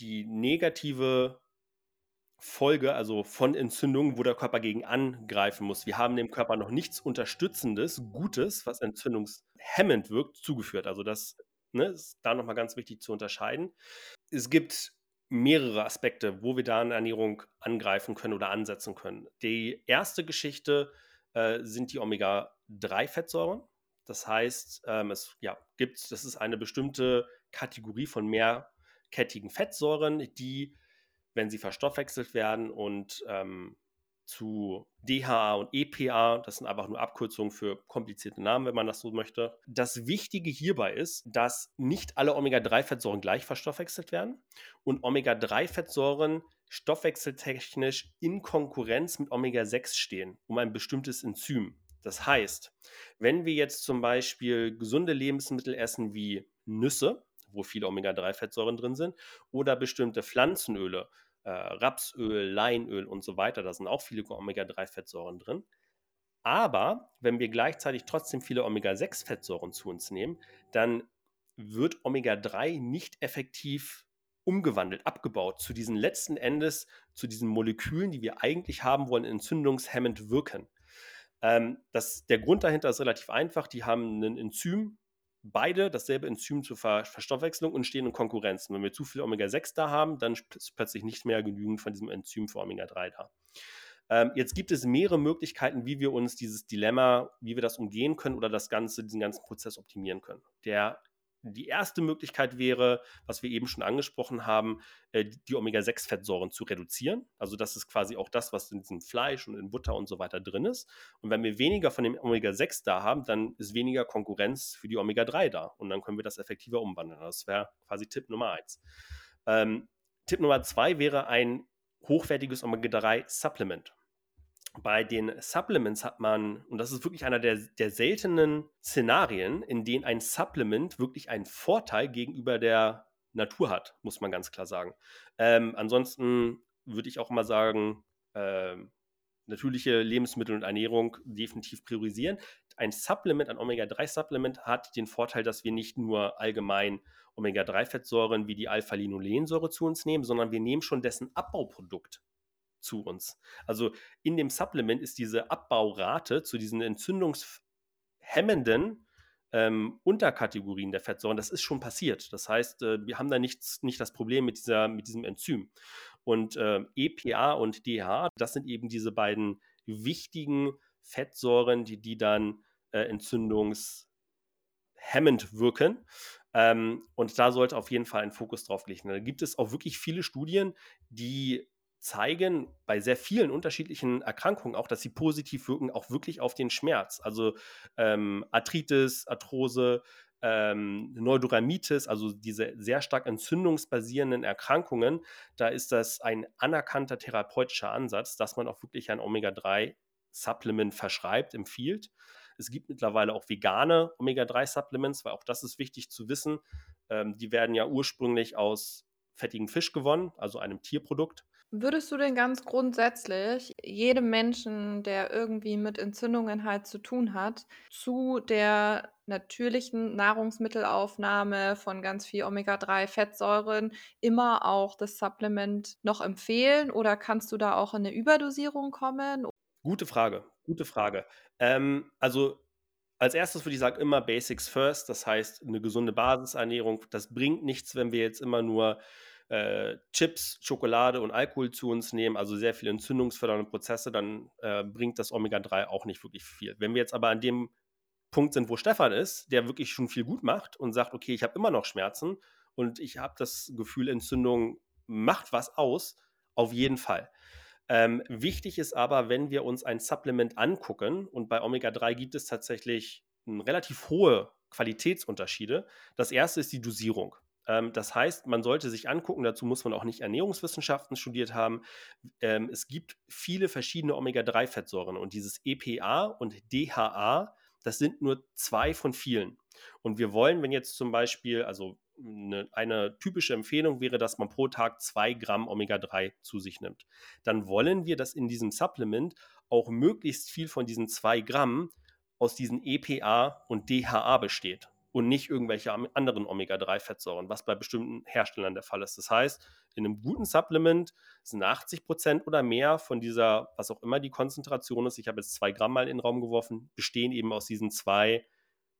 die negative Folge, also von Entzündungen, wo der Körper gegen angreifen muss. Wir haben dem Körper noch nichts Unterstützendes, Gutes, was entzündungshemmend wirkt, zugeführt. Also das ne, ist da nochmal ganz wichtig zu unterscheiden. Es gibt mehrere Aspekte, wo wir da in Ernährung angreifen können oder ansetzen können. Die erste Geschichte äh, sind die Omega-3-Fettsäuren. Das heißt, ähm, es ja, gibt, das ist eine bestimmte Kategorie von mehrkettigen Fettsäuren, die, wenn sie verstoffwechselt werden und ähm, zu DHA und EPA. Das sind einfach nur Abkürzungen für komplizierte Namen, wenn man das so möchte. Das Wichtige hierbei ist, dass nicht alle Omega-3-Fettsäuren gleich verstoffwechselt werden und Omega-3-Fettsäuren stoffwechseltechnisch in Konkurrenz mit Omega-6 stehen, um ein bestimmtes Enzym. Das heißt, wenn wir jetzt zum Beispiel gesunde Lebensmittel essen wie Nüsse, wo viele Omega-3-Fettsäuren drin sind, oder bestimmte Pflanzenöle, äh, Rapsöl, Leinöl und so weiter. Da sind auch viele Omega-3-Fettsäuren drin. Aber wenn wir gleichzeitig trotzdem viele Omega-6-Fettsäuren zu uns nehmen, dann wird Omega-3 nicht effektiv umgewandelt, abgebaut zu diesen letzten Endes, zu diesen Molekülen, die wir eigentlich haben wollen, entzündungshemmend wirken. Ähm, das, der Grund dahinter ist relativ einfach. Die haben ein Enzym, beide dasselbe Enzym zur Ver Verstoffwechslung und stehen in Konkurrenz. wenn wir zu viel Omega-6 da haben, dann ist plötzlich nicht mehr genügend von diesem Enzym für Omega-3 da. Ähm, jetzt gibt es mehrere Möglichkeiten, wie wir uns dieses Dilemma, wie wir das umgehen können oder das Ganze, diesen ganzen Prozess optimieren können. Der die erste Möglichkeit wäre, was wir eben schon angesprochen haben, äh, die Omega-6-Fettsäuren zu reduzieren. Also das ist quasi auch das, was in diesem Fleisch und in Butter und so weiter drin ist. Und wenn wir weniger von dem Omega-6 da haben, dann ist weniger Konkurrenz für die Omega-3 da. Und dann können wir das effektiver umwandeln. Das wäre quasi Tipp Nummer eins. Ähm, Tipp Nummer zwei wäre ein hochwertiges Omega-3-Supplement bei den Supplements hat man, und das ist wirklich einer der, der seltenen Szenarien, in denen ein Supplement wirklich einen Vorteil gegenüber der Natur hat, muss man ganz klar sagen. Ähm, ansonsten würde ich auch mal sagen, äh, natürliche Lebensmittel und Ernährung definitiv priorisieren. Ein Supplement, ein Omega-3-Supplement hat den Vorteil, dass wir nicht nur allgemein Omega-3-Fettsäuren wie die Alpha-Linolensäure zu uns nehmen, sondern wir nehmen schon dessen Abbauprodukt zu uns. Also in dem Supplement ist diese Abbaurate zu diesen entzündungshemmenden ähm, Unterkategorien der Fettsäuren, das ist schon passiert. Das heißt, äh, wir haben da nichts, nicht das Problem mit, dieser, mit diesem Enzym. Und äh, EPA und DHA, das sind eben diese beiden wichtigen Fettsäuren, die, die dann äh, entzündungshemmend wirken. Ähm, und da sollte auf jeden Fall ein Fokus drauf liegen. Da gibt es auch wirklich viele Studien, die zeigen bei sehr vielen unterschiedlichen Erkrankungen auch, dass sie positiv wirken, auch wirklich auf den Schmerz. Also ähm, Arthritis, Arthrose, ähm, Neurodermitis, also diese sehr stark entzündungsbasierenden Erkrankungen, da ist das ein anerkannter therapeutischer Ansatz, dass man auch wirklich ein Omega-3-Supplement verschreibt, empfiehlt. Es gibt mittlerweile auch vegane Omega-3-Supplements, weil auch das ist wichtig zu wissen. Ähm, die werden ja ursprünglich aus fettigem Fisch gewonnen, also einem Tierprodukt. Würdest du denn ganz grundsätzlich jedem Menschen, der irgendwie mit Entzündungen halt zu tun hat, zu der natürlichen Nahrungsmittelaufnahme von ganz viel Omega-3-Fettsäuren immer auch das Supplement noch empfehlen oder kannst du da auch in eine Überdosierung kommen? Gute Frage, gute Frage. Ähm, also als erstes würde ich sagen, immer Basics first, das heißt eine gesunde Basisernährung. Das bringt nichts, wenn wir jetzt immer nur äh, Chips, Schokolade und Alkohol zu uns nehmen, also sehr viele entzündungsfördernde Prozesse, dann äh, bringt das Omega-3 auch nicht wirklich viel. Wenn wir jetzt aber an dem Punkt sind, wo Stefan ist, der wirklich schon viel gut macht und sagt, okay, ich habe immer noch Schmerzen und ich habe das Gefühl, Entzündung macht was aus, auf jeden Fall. Ähm, wichtig ist aber, wenn wir uns ein Supplement angucken, und bei Omega-3 gibt es tatsächlich relativ hohe Qualitätsunterschiede. Das erste ist die Dosierung. Ähm, das heißt, man sollte sich angucken, dazu muss man auch nicht Ernährungswissenschaften studiert haben. Ähm, es gibt viele verschiedene Omega-3-Fettsäuren und dieses EPA und DHA, das sind nur zwei von vielen. Und wir wollen, wenn jetzt zum Beispiel, also eine, eine, typische Empfehlung wäre, dass man pro Tag zwei Gramm Omega-3 zu sich nimmt. Dann wollen wir, dass in diesem Supplement auch möglichst viel von diesen zwei Gramm aus diesen EPA und DHA besteht und nicht irgendwelche anderen Omega-3-Fettsäuren, was bei bestimmten Herstellern der Fall ist. Das heißt, in einem guten Supplement sind 80 Prozent oder mehr von dieser, was auch immer die Konzentration ist, ich habe jetzt zwei Gramm mal in den Raum geworfen, bestehen eben aus diesen zwei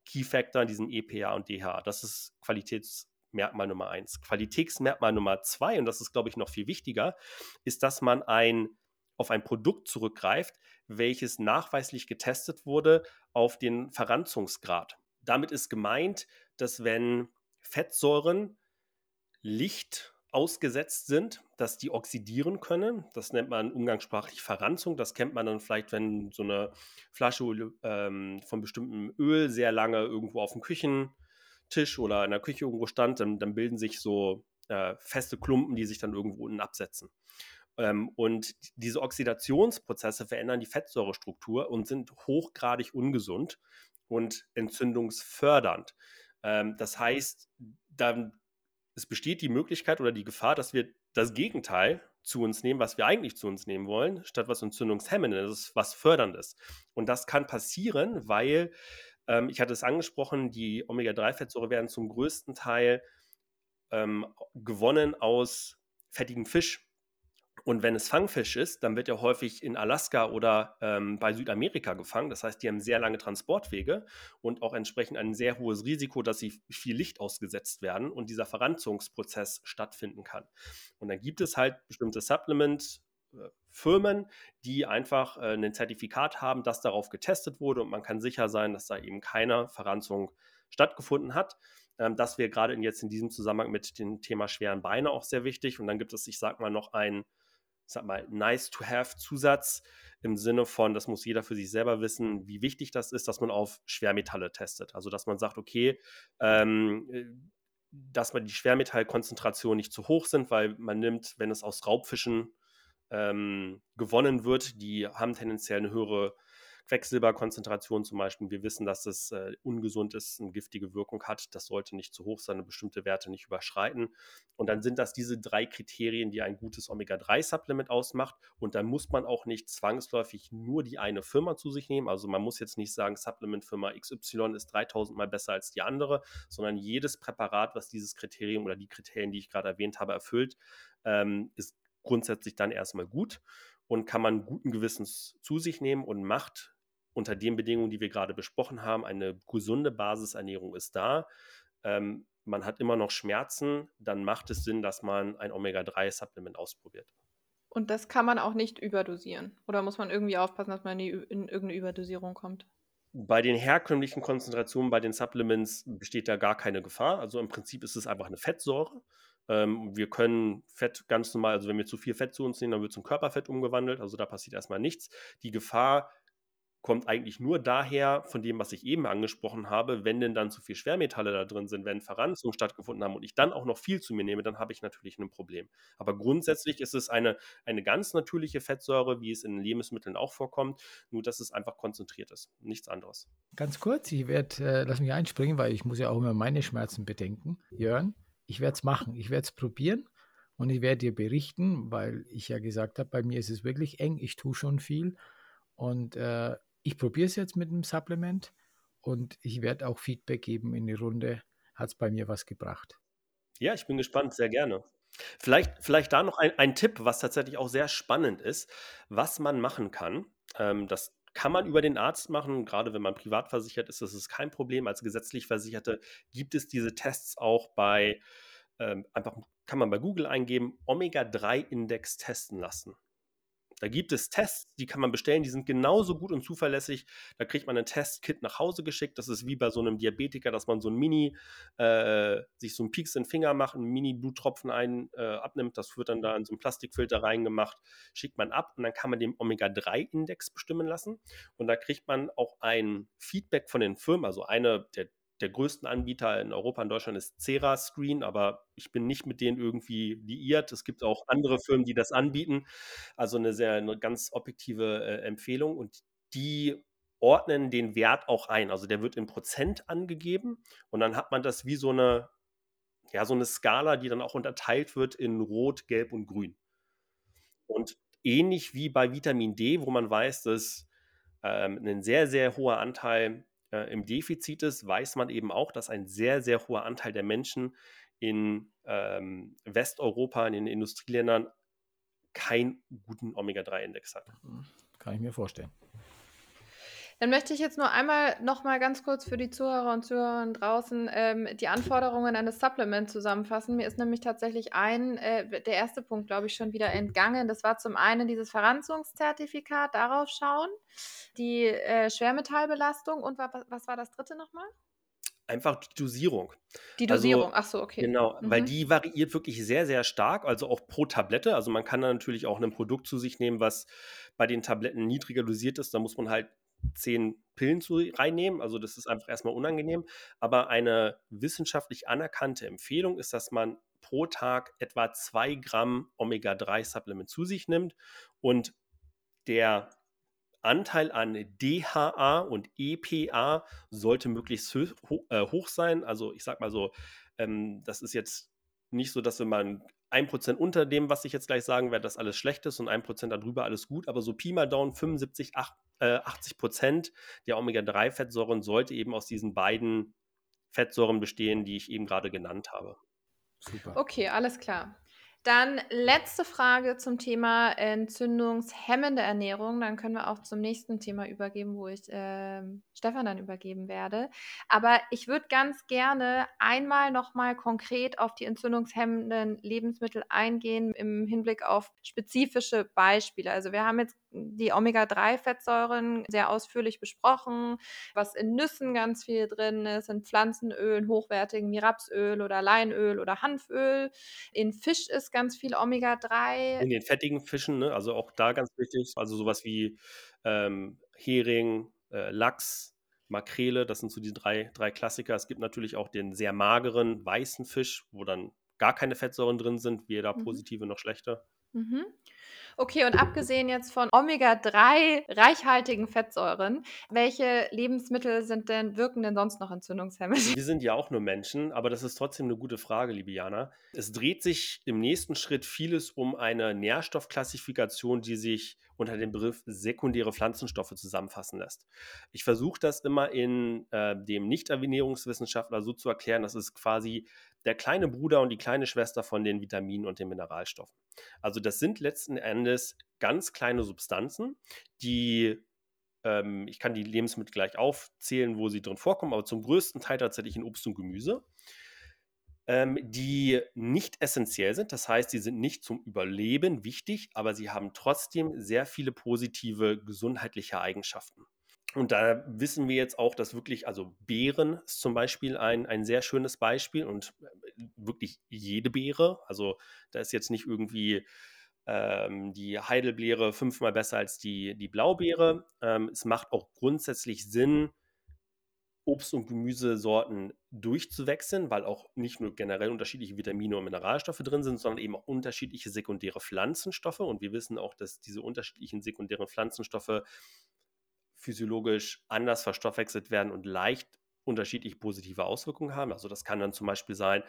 Key-Factoren, diesen EPA und DHA. Das ist Qualitätsmerkmal Nummer eins. Qualitätsmerkmal Nummer zwei, und das ist, glaube ich, noch viel wichtiger, ist, dass man ein, auf ein Produkt zurückgreift, welches nachweislich getestet wurde auf den Verranzungsgrad. Damit ist gemeint, dass wenn Fettsäuren Licht ausgesetzt sind, dass die oxidieren können. Das nennt man umgangssprachlich Verranzung. Das kennt man dann vielleicht, wenn so eine Flasche ähm, von bestimmtem Öl sehr lange irgendwo auf dem Küchentisch oder in der Küche irgendwo stand, dann, dann bilden sich so äh, feste Klumpen, die sich dann irgendwo unten absetzen. Ähm, und diese Oxidationsprozesse verändern die Fettsäurestruktur und sind hochgradig ungesund und entzündungsfördernd. Ähm, das heißt, dann es besteht die Möglichkeit oder die Gefahr, dass wir das Gegenteil zu uns nehmen, was wir eigentlich zu uns nehmen wollen, statt was Entzündungshemmendes, was Förderndes. Und das kann passieren, weil, ähm, ich hatte es angesprochen, die Omega-3-Fettsäure werden zum größten Teil ähm, gewonnen aus fettigem Fisch. Und wenn es Fangfisch ist, dann wird er häufig in Alaska oder ähm, bei Südamerika gefangen. Das heißt, die haben sehr lange Transportwege und auch entsprechend ein sehr hohes Risiko, dass sie viel Licht ausgesetzt werden und dieser Verranzungsprozess stattfinden kann. Und dann gibt es halt bestimmte Supplement, äh, Firmen, die einfach äh, ein Zertifikat haben, das darauf getestet wurde und man kann sicher sein, dass da eben keine Verranzung stattgefunden hat. Ähm, das wäre gerade jetzt in diesem Zusammenhang mit dem Thema schweren Beine auch sehr wichtig. Und dann gibt es, ich sag mal, noch ein sag mal, nice to have Zusatz im Sinne von, das muss jeder für sich selber wissen, wie wichtig das ist, dass man auf Schwermetalle testet. Also, dass man sagt, okay, ähm, äh, dass man die Schwermetallkonzentration nicht zu hoch sind, weil man nimmt, wenn es aus Raubfischen ähm, gewonnen wird, die haben tendenziell eine höhere Quecksilberkonzentration zum Beispiel. Wir wissen, dass es äh, ungesund ist, eine giftige Wirkung hat. Das sollte nicht zu hoch sein, bestimmte Werte nicht überschreiten. Und dann sind das diese drei Kriterien, die ein gutes Omega-3-Supplement ausmacht. Und dann muss man auch nicht zwangsläufig nur die eine Firma zu sich nehmen. Also man muss jetzt nicht sagen, Supplement-Firma XY ist 3000 mal besser als die andere, sondern jedes Präparat, was dieses Kriterium oder die Kriterien, die ich gerade erwähnt habe, erfüllt, ähm, ist grundsätzlich dann erstmal gut und kann man guten Gewissens zu sich nehmen und macht unter den Bedingungen, die wir gerade besprochen haben, eine gesunde Basisernährung ist da. Ähm, man hat immer noch Schmerzen, dann macht es Sinn, dass man ein Omega-3-Supplement ausprobiert. Und das kann man auch nicht überdosieren? Oder muss man irgendwie aufpassen, dass man in, in irgendeine Überdosierung kommt? Bei den herkömmlichen Konzentrationen bei den Supplements besteht da gar keine Gefahr. Also im Prinzip ist es einfach eine Fettsäure. Ähm, wir können Fett ganz normal, also wenn wir zu viel Fett zu uns nehmen, dann wird es in Körperfett umgewandelt. Also da passiert erstmal nichts. Die Gefahr kommt eigentlich nur daher, von dem, was ich eben angesprochen habe, wenn denn dann zu viel Schwermetalle da drin sind, wenn Verranzungen stattgefunden haben und ich dann auch noch viel zu mir nehme, dann habe ich natürlich ein Problem. Aber grundsätzlich ist es eine, eine ganz natürliche Fettsäure, wie es in Lebensmitteln auch vorkommt, nur dass es einfach konzentriert ist, nichts anderes. Ganz kurz, ich werde, äh, lass mich einspringen, weil ich muss ja auch immer meine Schmerzen bedenken. Jörn, ich werde es machen, ich werde es probieren. Und ich werde dir berichten, weil ich ja gesagt habe, bei mir ist es wirklich eng, ich tue schon viel. Und äh, ich probiere es jetzt mit einem Supplement und ich werde auch Feedback geben in die Runde. Hat es bei mir was gebracht? Ja, ich bin gespannt, sehr gerne. Vielleicht, vielleicht da noch ein, ein Tipp, was tatsächlich auch sehr spannend ist, was man machen kann. Ähm, das kann man über den Arzt machen, gerade wenn man privat versichert ist, das ist kein Problem. Als gesetzlich Versicherte gibt es diese Tests auch bei, ähm, einfach kann man bei Google eingeben, Omega-3-Index testen lassen. Da gibt es Tests, die kann man bestellen, die sind genauso gut und zuverlässig. Da kriegt man ein Testkit nach Hause geschickt. Das ist wie bei so einem Diabetiker, dass man so ein Mini, äh, sich so ein Pieks in den Finger macht, einen Mini-Bluttropfen ein, äh, abnimmt. Das wird dann da in so einen Plastikfilter reingemacht, schickt man ab und dann kann man den Omega-3-Index bestimmen lassen. Und da kriegt man auch ein Feedback von den Firmen. Also eine der der größten Anbieter in Europa und Deutschland ist Cera Screen, aber ich bin nicht mit denen irgendwie liiert. Es gibt auch andere Firmen, die das anbieten. Also eine sehr, eine ganz objektive äh, Empfehlung und die ordnen den Wert auch ein. Also der wird in Prozent angegeben und dann hat man das wie so eine, ja, so eine Skala, die dann auch unterteilt wird in Rot, Gelb und Grün. Und ähnlich wie bei Vitamin D, wo man weiß, dass ähm, ein sehr, sehr hoher Anteil äh, im Defizit ist, weiß man eben auch, dass ein sehr, sehr hoher Anteil der Menschen in ähm, Westeuropa, in den Industrieländern, keinen guten Omega-3-Index hat. Mhm. Kann ich mir vorstellen. Dann möchte ich jetzt nur einmal noch mal ganz kurz für die Zuhörer und Zuhörer draußen ähm, die Anforderungen eines Supplements zusammenfassen. Mir ist nämlich tatsächlich ein, äh, der erste Punkt, glaube ich, schon wieder entgangen. Das war zum einen dieses Verranzungszertifikat, darauf schauen, die äh, Schwermetallbelastung und was, was war das dritte nochmal? Einfach die Dosierung. Die also Dosierung, also, ach so, okay. Genau, mhm. weil die variiert wirklich sehr, sehr stark, also auch pro Tablette. Also man kann da natürlich auch ein Produkt zu sich nehmen, was bei den Tabletten niedriger dosiert ist. Da muss man halt zehn Pillen zu reinnehmen. Also das ist einfach erstmal unangenehm. Aber eine wissenschaftlich anerkannte Empfehlung ist, dass man pro Tag etwa zwei Gramm Omega-3-Supplement zu sich nimmt und der Anteil an DHA und EPA sollte möglichst äh, hoch sein. Also ich sag mal so, ähm, das ist jetzt nicht so, dass wenn man 1% unter dem, was ich jetzt gleich sagen werde, dass alles schlecht ist und 1% darüber alles gut, aber so Pi mal Down 75, 8, äh, 80% der Omega-3-Fettsäuren sollte eben aus diesen beiden Fettsäuren bestehen, die ich eben gerade genannt habe. Super. Okay, alles klar. Dann letzte Frage zum Thema entzündungshemmende Ernährung. Dann können wir auch zum nächsten Thema übergeben, wo ich äh, Stefan dann übergeben werde. Aber ich würde ganz gerne einmal nochmal konkret auf die entzündungshemmenden Lebensmittel eingehen im Hinblick auf spezifische Beispiele. Also wir haben jetzt die Omega-3-Fettsäuren sehr ausführlich besprochen, was in Nüssen ganz viel drin ist, in Pflanzenölen, hochwertigen wie Rapsöl oder Leinöl oder Hanföl. In Fisch ist ganz viel Omega-3. In den fettigen Fischen, ne? also auch da ganz wichtig, also sowas wie ähm, Hering, äh, Lachs, Makrele, das sind so die drei, drei Klassiker. Es gibt natürlich auch den sehr mageren weißen Fisch, wo dann gar keine Fettsäuren drin sind, weder mhm. positive noch schlechte. Mhm. Okay, und abgesehen jetzt von Omega-3 reichhaltigen Fettsäuren, welche Lebensmittel sind denn, wirken denn sonst noch entzündungshemmend? Wir sind ja auch nur Menschen, aber das ist trotzdem eine gute Frage, liebe Jana. Es dreht sich im nächsten Schritt vieles um eine Nährstoffklassifikation, die sich unter dem Begriff sekundäre Pflanzenstoffe zusammenfassen lässt. Ich versuche das immer in äh, dem Nicht-Ernährungswissenschaftler so zu erklären, dass es quasi der kleine Bruder und die kleine Schwester von den Vitaminen und den Mineralstoffen. Also das sind letzten Endes ganz kleine Substanzen, die ähm, ich kann die Lebensmittel gleich aufzählen, wo sie drin vorkommen, aber zum größten Teil tatsächlich in Obst und Gemüse, ähm, die nicht essentiell sind. Das heißt, sie sind nicht zum Überleben wichtig, aber sie haben trotzdem sehr viele positive gesundheitliche Eigenschaften. Und da wissen wir jetzt auch, dass wirklich, also Beeren ist zum Beispiel ein, ein sehr schönes Beispiel und äh, wirklich jede Beere. Also da ist jetzt nicht irgendwie ähm, die Heidelbeere fünfmal besser als die, die Blaubeere. Ähm, es macht auch grundsätzlich Sinn, Obst- und Gemüsesorten durchzuwechseln, weil auch nicht nur generell unterschiedliche Vitamine und Mineralstoffe drin sind, sondern eben auch unterschiedliche sekundäre Pflanzenstoffe. Und wir wissen auch, dass diese unterschiedlichen sekundären Pflanzenstoffe physiologisch anders verstoffwechselt werden und leicht unterschiedliche positive Auswirkungen haben. Also das kann dann zum Beispiel sein,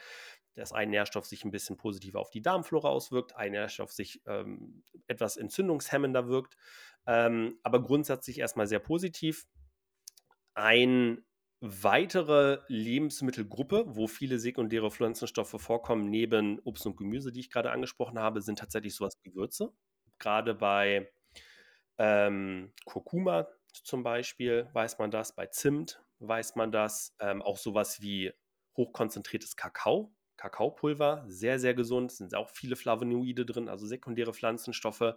dass ein Nährstoff sich ein bisschen positiver auf die Darmflora auswirkt, ein Nährstoff sich ähm, etwas entzündungshemmender wirkt, ähm, aber grundsätzlich erstmal sehr positiv. Eine weitere Lebensmittelgruppe, wo viele sekundäre Pflanzenstoffe vorkommen, neben Obst und Gemüse, die ich gerade angesprochen habe, sind tatsächlich sowas wie Gewürze. Gerade bei ähm, Kurkuma zum Beispiel weiß man das, bei Zimt weiß man das, ähm, auch sowas wie hochkonzentriertes Kakao, Kakaopulver, sehr, sehr gesund, sind auch viele Flavonoide drin, also sekundäre Pflanzenstoffe.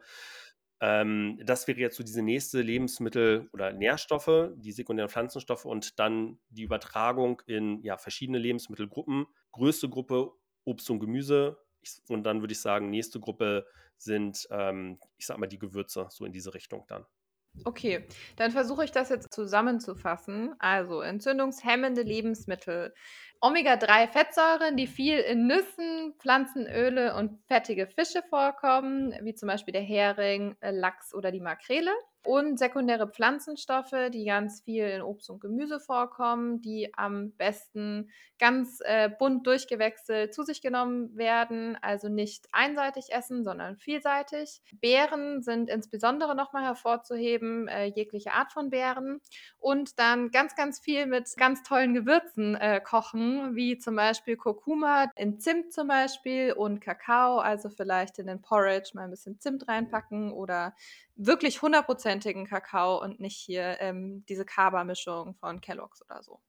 Ähm, das wäre jetzt so diese nächste Lebensmittel- oder Nährstoffe, die sekundären Pflanzenstoffe und dann die Übertragung in ja, verschiedene Lebensmittelgruppen. Größte Gruppe Obst und Gemüse und dann würde ich sagen, nächste Gruppe sind, ähm, ich sag mal, die Gewürze, so in diese Richtung dann. Okay, dann versuche ich das jetzt zusammenzufassen. Also entzündungshemmende Lebensmittel. Omega-3-Fettsäuren, die viel in Nüssen, Pflanzenöle und fettige Fische vorkommen, wie zum Beispiel der Hering, äh, Lachs oder die Makrele und sekundäre Pflanzenstoffe, die ganz viel in Obst und Gemüse vorkommen, die am besten ganz äh, bunt durchgewechselt zu sich genommen werden, also nicht einseitig essen, sondern vielseitig. Beeren sind insbesondere nochmal hervorzuheben, äh, jegliche Art von Beeren. Und dann ganz, ganz viel mit ganz tollen Gewürzen äh, kochen, wie zum Beispiel Kurkuma in Zimt zum Beispiel und Kakao, also vielleicht in den Porridge mal ein bisschen Zimt reinpacken oder wirklich hundertprozentigen Kakao und nicht hier ähm, diese Kaba-Mischung von Kellogg's oder so.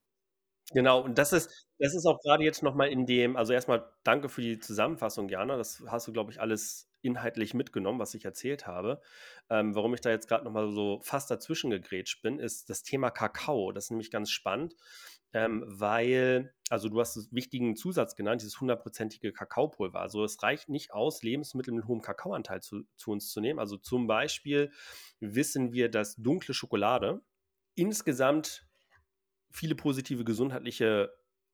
Genau, und das ist, das ist auch gerade jetzt nochmal in dem, also erstmal danke für die Zusammenfassung, Jana. Das hast du, glaube ich, alles inhaltlich mitgenommen, was ich erzählt habe. Ähm, warum ich da jetzt gerade nochmal so fast dazwischen gegrätscht bin, ist das Thema Kakao. Das ist nämlich ganz spannend ähm, weil, also du hast einen wichtigen Zusatz genannt, dieses hundertprozentige Kakaopulver. Also es reicht nicht aus, Lebensmittel mit hohem Kakaoanteil zu, zu uns zu nehmen. Also zum Beispiel wissen wir, dass dunkle Schokolade insgesamt viele positive gesundheitliche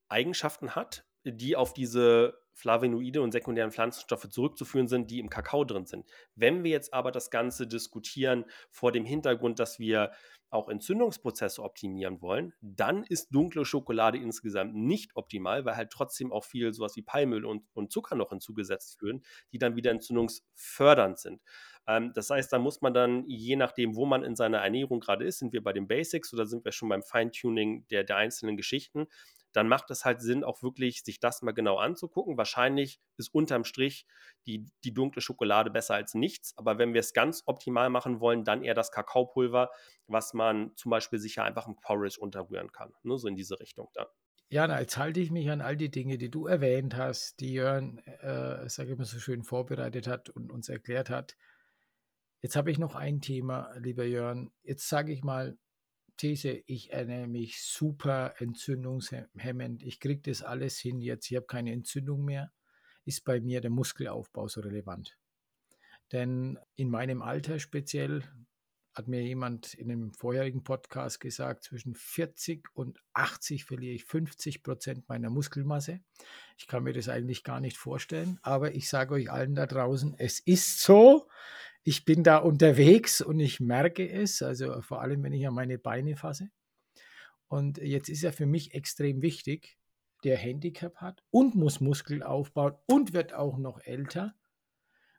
Eigenschaften hat, die auf diese Flavonoide und sekundären Pflanzenstoffe zurückzuführen sind, die im Kakao drin sind. Wenn wir jetzt aber das Ganze diskutieren vor dem Hintergrund, dass wir auch Entzündungsprozesse optimieren wollen, dann ist dunkle Schokolade insgesamt nicht optimal, weil halt trotzdem auch viel sowas wie Palmöl und, und Zucker noch hinzugesetzt führen, die dann wieder entzündungsfördernd sind. Ähm, das heißt, da muss man dann, je nachdem, wo man in seiner Ernährung gerade ist, sind wir bei den Basics oder sind wir schon beim Feintuning der, der einzelnen Geschichten, dann macht es halt Sinn, auch wirklich sich das mal genau anzugucken. Wahrscheinlich ist unterm Strich die, die dunkle Schokolade besser als nichts, aber wenn wir es ganz optimal machen wollen, dann eher das Kakaopulver, was man zum Beispiel sicher einfach im Porridge unterrühren kann. Ne? So in diese Richtung dann. Jana, jetzt halte ich mich an all die Dinge, die du erwähnt hast, die Jörn, äh, sage ich mal, so schön vorbereitet hat und uns erklärt hat. Jetzt habe ich noch ein Thema, lieber Jörn. Jetzt sage ich mal, These, ich ernähre mich super entzündungshemmend, ich kriege das alles hin, jetzt ich habe keine Entzündung mehr, ist bei mir der Muskelaufbau so relevant. Denn in meinem Alter speziell hat mir jemand in einem vorherigen Podcast gesagt, zwischen 40 und 80 verliere ich 50 Prozent meiner Muskelmasse. Ich kann mir das eigentlich gar nicht vorstellen, aber ich sage euch allen da draußen, es ist so ich bin da unterwegs und ich merke es, also vor allem, wenn ich an meine Beine fasse. Und jetzt ist er für mich extrem wichtig, der Handicap hat und muss Muskel aufbauen und wird auch noch älter.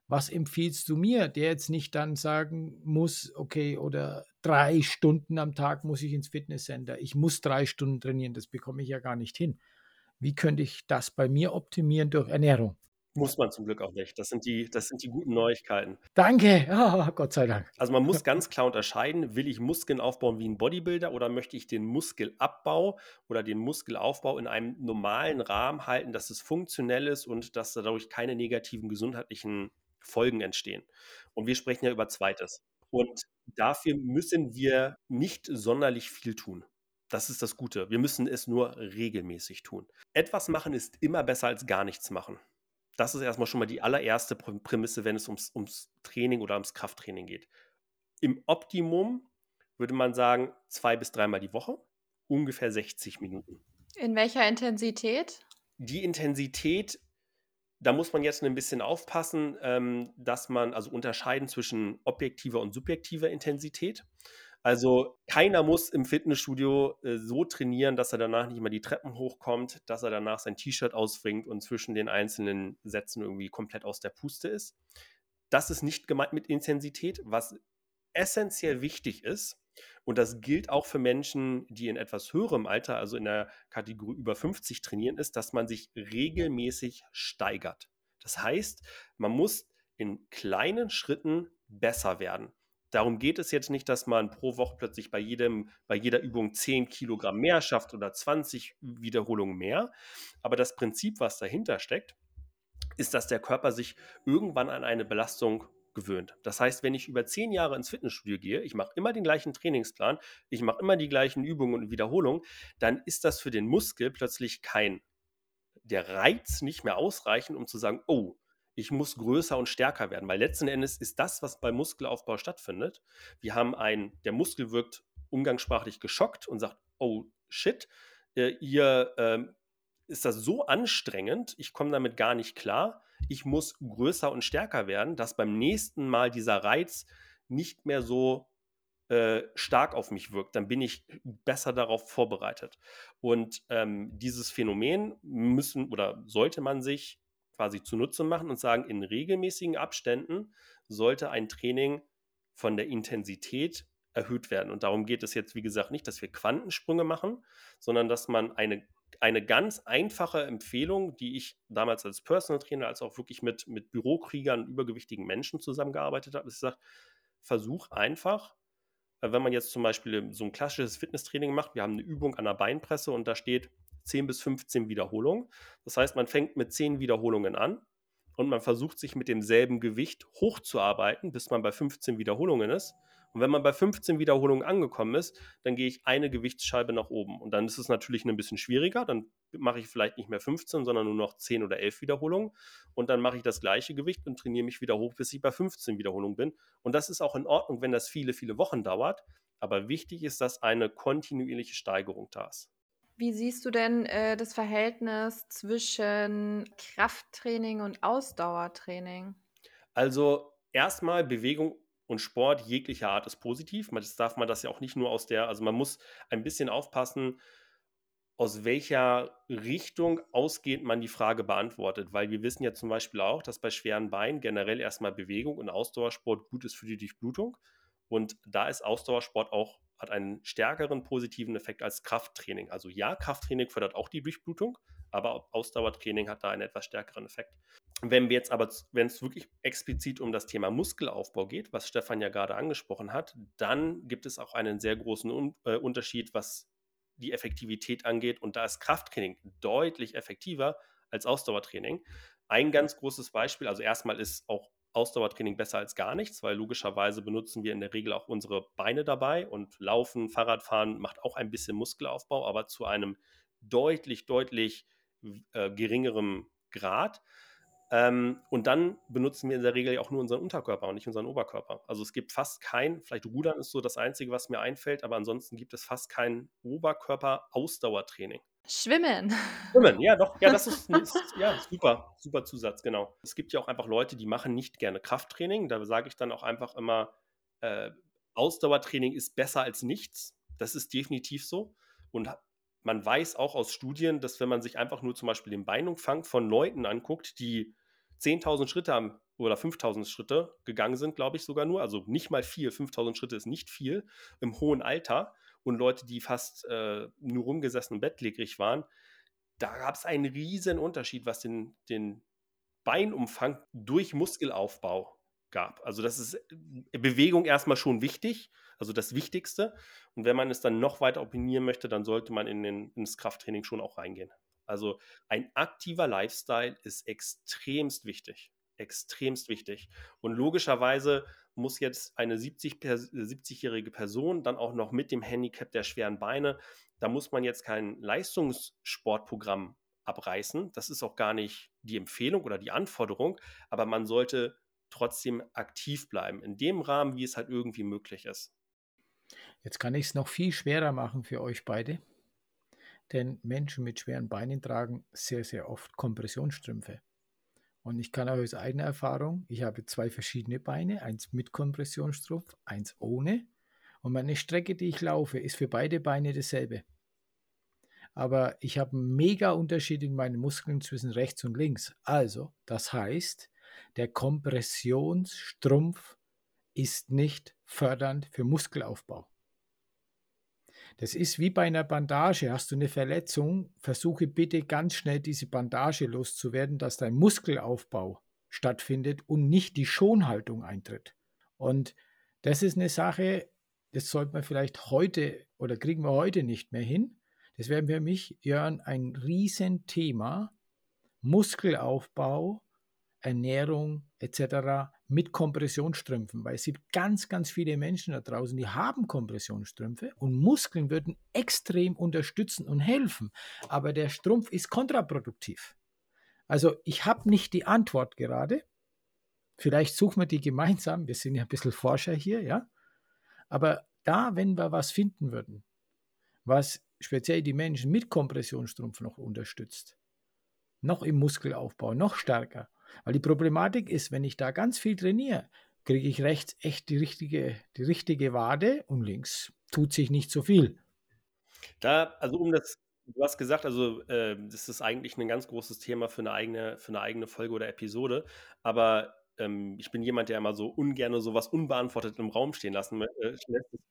Was empfiehlst du mir, der jetzt nicht dann sagen muss, okay, oder drei Stunden am Tag muss ich ins Fitnesscenter, ich muss drei Stunden trainieren, das bekomme ich ja gar nicht hin. Wie könnte ich das bei mir optimieren durch Ernährung? Muss man zum Glück auch nicht. Das sind die, das sind die guten Neuigkeiten. Danke, oh, Gott sei Dank. Also man muss ganz klar unterscheiden, will ich Muskeln aufbauen wie ein Bodybuilder oder möchte ich den Muskelabbau oder den Muskelaufbau in einem normalen Rahmen halten, dass es funktionell ist und dass dadurch keine negativen gesundheitlichen Folgen entstehen. Und wir sprechen ja über Zweites. Und dafür müssen wir nicht sonderlich viel tun. Das ist das Gute. Wir müssen es nur regelmäßig tun. Etwas machen ist immer besser als gar nichts machen. Das ist erstmal schon mal die allererste Prämisse, wenn es ums, ums Training oder ums Krafttraining geht. Im Optimum würde man sagen, zwei bis dreimal die Woche, ungefähr 60 Minuten. In welcher Intensität? Die Intensität, da muss man jetzt ein bisschen aufpassen, ähm, dass man also unterscheiden zwischen objektiver und subjektiver Intensität. Also keiner muss im Fitnessstudio äh, so trainieren, dass er danach nicht mehr die Treppen hochkommt, dass er danach sein T-Shirt ausbringt und zwischen den einzelnen Sätzen irgendwie komplett aus der Puste ist. Das ist nicht gemeint mit Intensität. Was essentiell wichtig ist, und das gilt auch für Menschen, die in etwas höherem Alter, also in der Kategorie über 50 trainieren, ist, dass man sich regelmäßig steigert. Das heißt, man muss in kleinen Schritten besser werden. Darum geht es jetzt nicht, dass man pro Woche plötzlich bei, jedem, bei jeder Übung 10 Kilogramm mehr schafft oder 20 Wiederholungen mehr. Aber das Prinzip, was dahinter steckt, ist, dass der Körper sich irgendwann an eine Belastung gewöhnt. Das heißt, wenn ich über zehn Jahre ins Fitnessstudio gehe, ich mache immer den gleichen Trainingsplan, ich mache immer die gleichen Übungen und Wiederholungen, dann ist das für den Muskel plötzlich kein, der Reiz nicht mehr ausreichend, um zu sagen, oh, ich muss größer und stärker werden, weil letzten Endes ist das, was beim Muskelaufbau stattfindet. Wir haben ein, der Muskel wirkt umgangssprachlich geschockt und sagt, oh shit, äh, ihr äh, ist das so anstrengend, ich komme damit gar nicht klar, ich muss größer und stärker werden, dass beim nächsten Mal dieser Reiz nicht mehr so äh, stark auf mich wirkt, dann bin ich besser darauf vorbereitet. Und ähm, dieses Phänomen müssen oder sollte man sich quasi zunutze machen und sagen, in regelmäßigen Abständen sollte ein Training von der Intensität erhöht werden. Und darum geht es jetzt, wie gesagt, nicht, dass wir Quantensprünge machen, sondern dass man eine, eine ganz einfache Empfehlung, die ich damals als Personal Trainer, als auch wirklich mit, mit Bürokriegern und übergewichtigen Menschen zusammengearbeitet habe, ist gesagt, versuch einfach, äh, wenn man jetzt zum Beispiel so ein klassisches Fitnesstraining macht, wir haben eine Übung an der Beinpresse und da steht 10 bis 15 Wiederholungen. Das heißt, man fängt mit 10 Wiederholungen an und man versucht sich mit demselben Gewicht hochzuarbeiten, bis man bei 15 Wiederholungen ist. Und wenn man bei 15 Wiederholungen angekommen ist, dann gehe ich eine Gewichtsscheibe nach oben. Und dann ist es natürlich ein bisschen schwieriger. Dann mache ich vielleicht nicht mehr 15, sondern nur noch 10 oder 11 Wiederholungen. Und dann mache ich das gleiche Gewicht und trainiere mich wieder hoch, bis ich bei 15 Wiederholungen bin. Und das ist auch in Ordnung, wenn das viele, viele Wochen dauert. Aber wichtig ist, dass eine kontinuierliche Steigerung da ist. Wie siehst du denn äh, das Verhältnis zwischen Krafttraining und Ausdauertraining? Also erstmal Bewegung und Sport jeglicher Art ist positiv. Das darf man das ja auch nicht nur aus der, also man muss ein bisschen aufpassen, aus welcher Richtung ausgehend man die Frage beantwortet, weil wir wissen ja zum Beispiel auch, dass bei schweren Beinen generell erstmal Bewegung und Ausdauersport gut ist für die Durchblutung. Und da ist Ausdauersport auch, hat einen stärkeren positiven Effekt als Krafttraining. Also ja, Krafttraining fördert auch die Durchblutung, aber Ausdauertraining hat da einen etwas stärkeren Effekt. Wenn wir jetzt aber, wenn es wirklich explizit um das Thema Muskelaufbau geht, was Stefan ja gerade angesprochen hat, dann gibt es auch einen sehr großen äh, Unterschied, was die Effektivität angeht. Und da ist Krafttraining deutlich effektiver als Ausdauertraining. Ein ganz großes Beispiel, also erstmal ist auch Ausdauertraining besser als gar nichts, weil logischerweise benutzen wir in der Regel auch unsere Beine dabei und Laufen, Fahrradfahren macht auch ein bisschen Muskelaufbau, aber zu einem deutlich, deutlich äh, geringerem Grad. Ähm, und dann benutzen wir in der Regel auch nur unseren Unterkörper und nicht unseren Oberkörper. Also es gibt fast kein, vielleicht Rudern ist so das Einzige, was mir einfällt, aber ansonsten gibt es fast kein Oberkörper-Ausdauertraining. Schwimmen. Schwimmen, ja, doch. Ja, das ist, ist ja, super, super Zusatz, genau. Es gibt ja auch einfach Leute, die machen nicht gerne Krafttraining. Da sage ich dann auch einfach immer, äh, Ausdauertraining ist besser als nichts. Das ist definitiv so. Und man weiß auch aus Studien, dass wenn man sich einfach nur zum Beispiel den Beinumfang von Leuten anguckt, die 10.000 Schritte haben oder 5.000 Schritte gegangen sind, glaube ich sogar nur, also nicht mal viel, 5.000 Schritte ist nicht viel im hohen Alter und Leute, die fast äh, nur rumgesessen und bettlägerig waren, da gab es einen riesen Unterschied, was den, den Beinumfang durch Muskelaufbau gab. Also das ist äh, Bewegung erstmal schon wichtig, also das Wichtigste. Und wenn man es dann noch weiter opinieren möchte, dann sollte man in den, ins Krafttraining schon auch reingehen. Also ein aktiver Lifestyle ist extremst wichtig. Extremst wichtig. Und logischerweise muss jetzt eine 70-jährige Person dann auch noch mit dem Handicap der schweren Beine, da muss man jetzt kein Leistungssportprogramm abreißen. Das ist auch gar nicht die Empfehlung oder die Anforderung, aber man sollte trotzdem aktiv bleiben, in dem Rahmen, wie es halt irgendwie möglich ist. Jetzt kann ich es noch viel schwerer machen für euch beide, denn Menschen mit schweren Beinen tragen sehr, sehr oft Kompressionsstrümpfe. Und ich kann aus eigener Erfahrung, ich habe zwei verschiedene Beine, eins mit Kompressionsstrumpf, eins ohne. Und meine Strecke, die ich laufe, ist für beide Beine dasselbe. Aber ich habe einen mega Unterschied in meinen Muskeln zwischen rechts und links. Also, das heißt, der Kompressionsstrumpf ist nicht fördernd für Muskelaufbau. Das ist wie bei einer Bandage. Hast du eine Verletzung, versuche bitte ganz schnell diese Bandage loszuwerden, dass dein Muskelaufbau stattfindet und nicht die Schonhaltung eintritt. Und das ist eine Sache, das sollte man vielleicht heute oder kriegen wir heute nicht mehr hin. Das wäre für mich, Jörn, ein Riesenthema. Muskelaufbau Ernährung etc. mit Kompressionsstrümpfen, weil es gibt ganz, ganz viele Menschen da draußen, die haben Kompressionsstrümpfe und Muskeln würden extrem unterstützen und helfen, aber der Strumpf ist kontraproduktiv. Also ich habe nicht die Antwort gerade. Vielleicht suchen wir die gemeinsam. Wir sind ja ein bisschen Forscher hier, ja. Aber da, wenn wir was finden würden, was speziell die Menschen mit Kompressionsstrumpf noch unterstützt, noch im Muskelaufbau, noch stärker, weil die Problematik ist, wenn ich da ganz viel trainiere, kriege ich rechts echt die richtige, die richtige Wade und links tut sich nicht so viel. Da, also um das, du hast gesagt, also äh, das ist eigentlich ein ganz großes Thema für eine eigene, für eine eigene Folge oder Episode, aber ähm, ich bin jemand, der immer so ungern sowas unbeantwortet im Raum stehen lassen äh,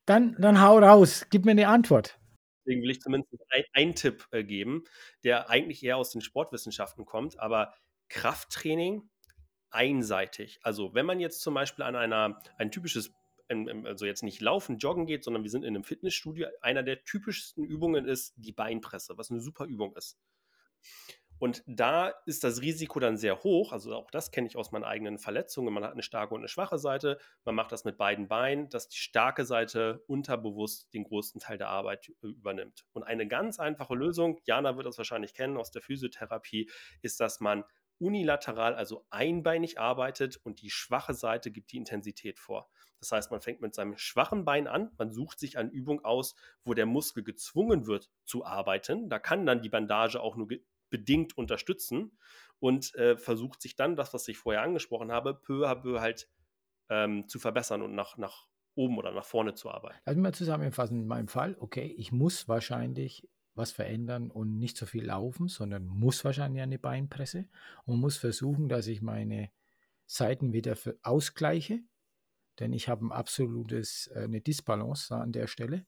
Dann, dann hau raus, gib mir eine Antwort. Deswegen will ich zumindest einen Tipp äh, geben, der eigentlich eher aus den Sportwissenschaften kommt, aber Krafttraining einseitig. Also wenn man jetzt zum Beispiel an einer, ein typisches, also jetzt nicht laufen, joggen geht, sondern wir sind in einem Fitnessstudio, einer der typischsten Übungen ist die Beinpresse, was eine super Übung ist. Und da ist das Risiko dann sehr hoch. Also auch das kenne ich aus meinen eigenen Verletzungen. Man hat eine starke und eine schwache Seite. Man macht das mit beiden Beinen, dass die starke Seite unterbewusst den größten Teil der Arbeit übernimmt. Und eine ganz einfache Lösung, Jana wird das wahrscheinlich kennen aus der Physiotherapie, ist, dass man unilateral, also einbeinig arbeitet und die schwache Seite gibt die Intensität vor. Das heißt, man fängt mit seinem schwachen Bein an, man sucht sich eine Übung aus, wo der Muskel gezwungen wird zu arbeiten. Da kann dann die Bandage auch nur bedingt unterstützen und äh, versucht sich dann, das, was ich vorher angesprochen habe, peu à peu halt ähm, zu verbessern und nach, nach oben oder nach vorne zu arbeiten. Also mal zusammenfassen, in meinem Fall, okay, ich muss wahrscheinlich was verändern und nicht so viel laufen, sondern muss wahrscheinlich eine Beinpresse und muss versuchen, dass ich meine Seiten wieder ausgleiche, denn ich habe ein absolutes, äh, eine Disbalance an der Stelle.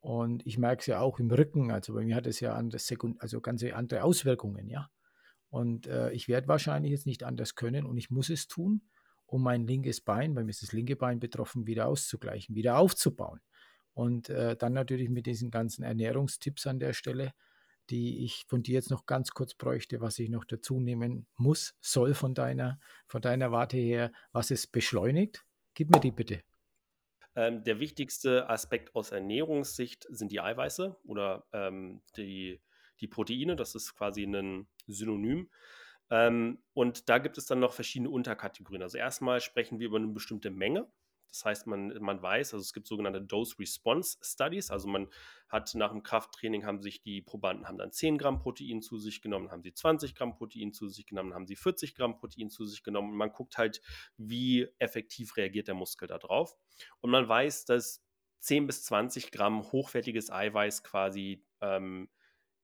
Und ich merke es ja auch im Rücken, also bei mir hat es ja andere also ganze andere Auswirkungen, ja. Und äh, ich werde wahrscheinlich jetzt nicht anders können und ich muss es tun, um mein linkes Bein, bei mir ist das linke Bein betroffen, wieder auszugleichen, wieder aufzubauen. Und äh, dann natürlich mit diesen ganzen Ernährungstipps an der Stelle, die ich von dir jetzt noch ganz kurz bräuchte, was ich noch dazu nehmen muss, soll von deiner, von deiner Warte her, was es beschleunigt. Gib mir die bitte. Ähm, der wichtigste Aspekt aus Ernährungssicht sind die Eiweiße oder ähm, die, die Proteine. Das ist quasi ein Synonym. Ähm, und da gibt es dann noch verschiedene Unterkategorien. Also erstmal sprechen wir über eine bestimmte Menge. Das heißt, man, man weiß, also es gibt sogenannte Dose-Response-Studies. Also man hat nach dem Krafttraining haben sich die Probanden haben dann 10 Gramm Protein zu sich genommen, haben sie 20 Gramm Protein zu sich genommen, haben sie 40 Gramm Protein zu sich genommen. Und man guckt halt, wie effektiv reagiert der Muskel darauf. Und man weiß, dass 10 bis 20 Gramm hochwertiges Eiweiß quasi ähm,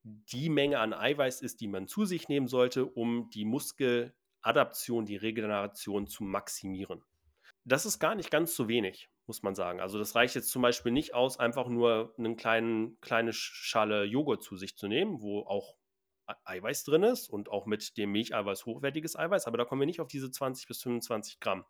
die Menge an Eiweiß ist, die man zu sich nehmen sollte, um die Muskeladaption, die Regeneration zu maximieren. Das ist gar nicht ganz so wenig, muss man sagen. Also das reicht jetzt zum Beispiel nicht aus, einfach nur eine kleinen, kleine Schale Joghurt zu sich zu nehmen, wo auch Eiweiß drin ist und auch mit dem Milcheiweiß hochwertiges Eiweiß, aber da kommen wir nicht auf diese 20 bis 25 Gramm.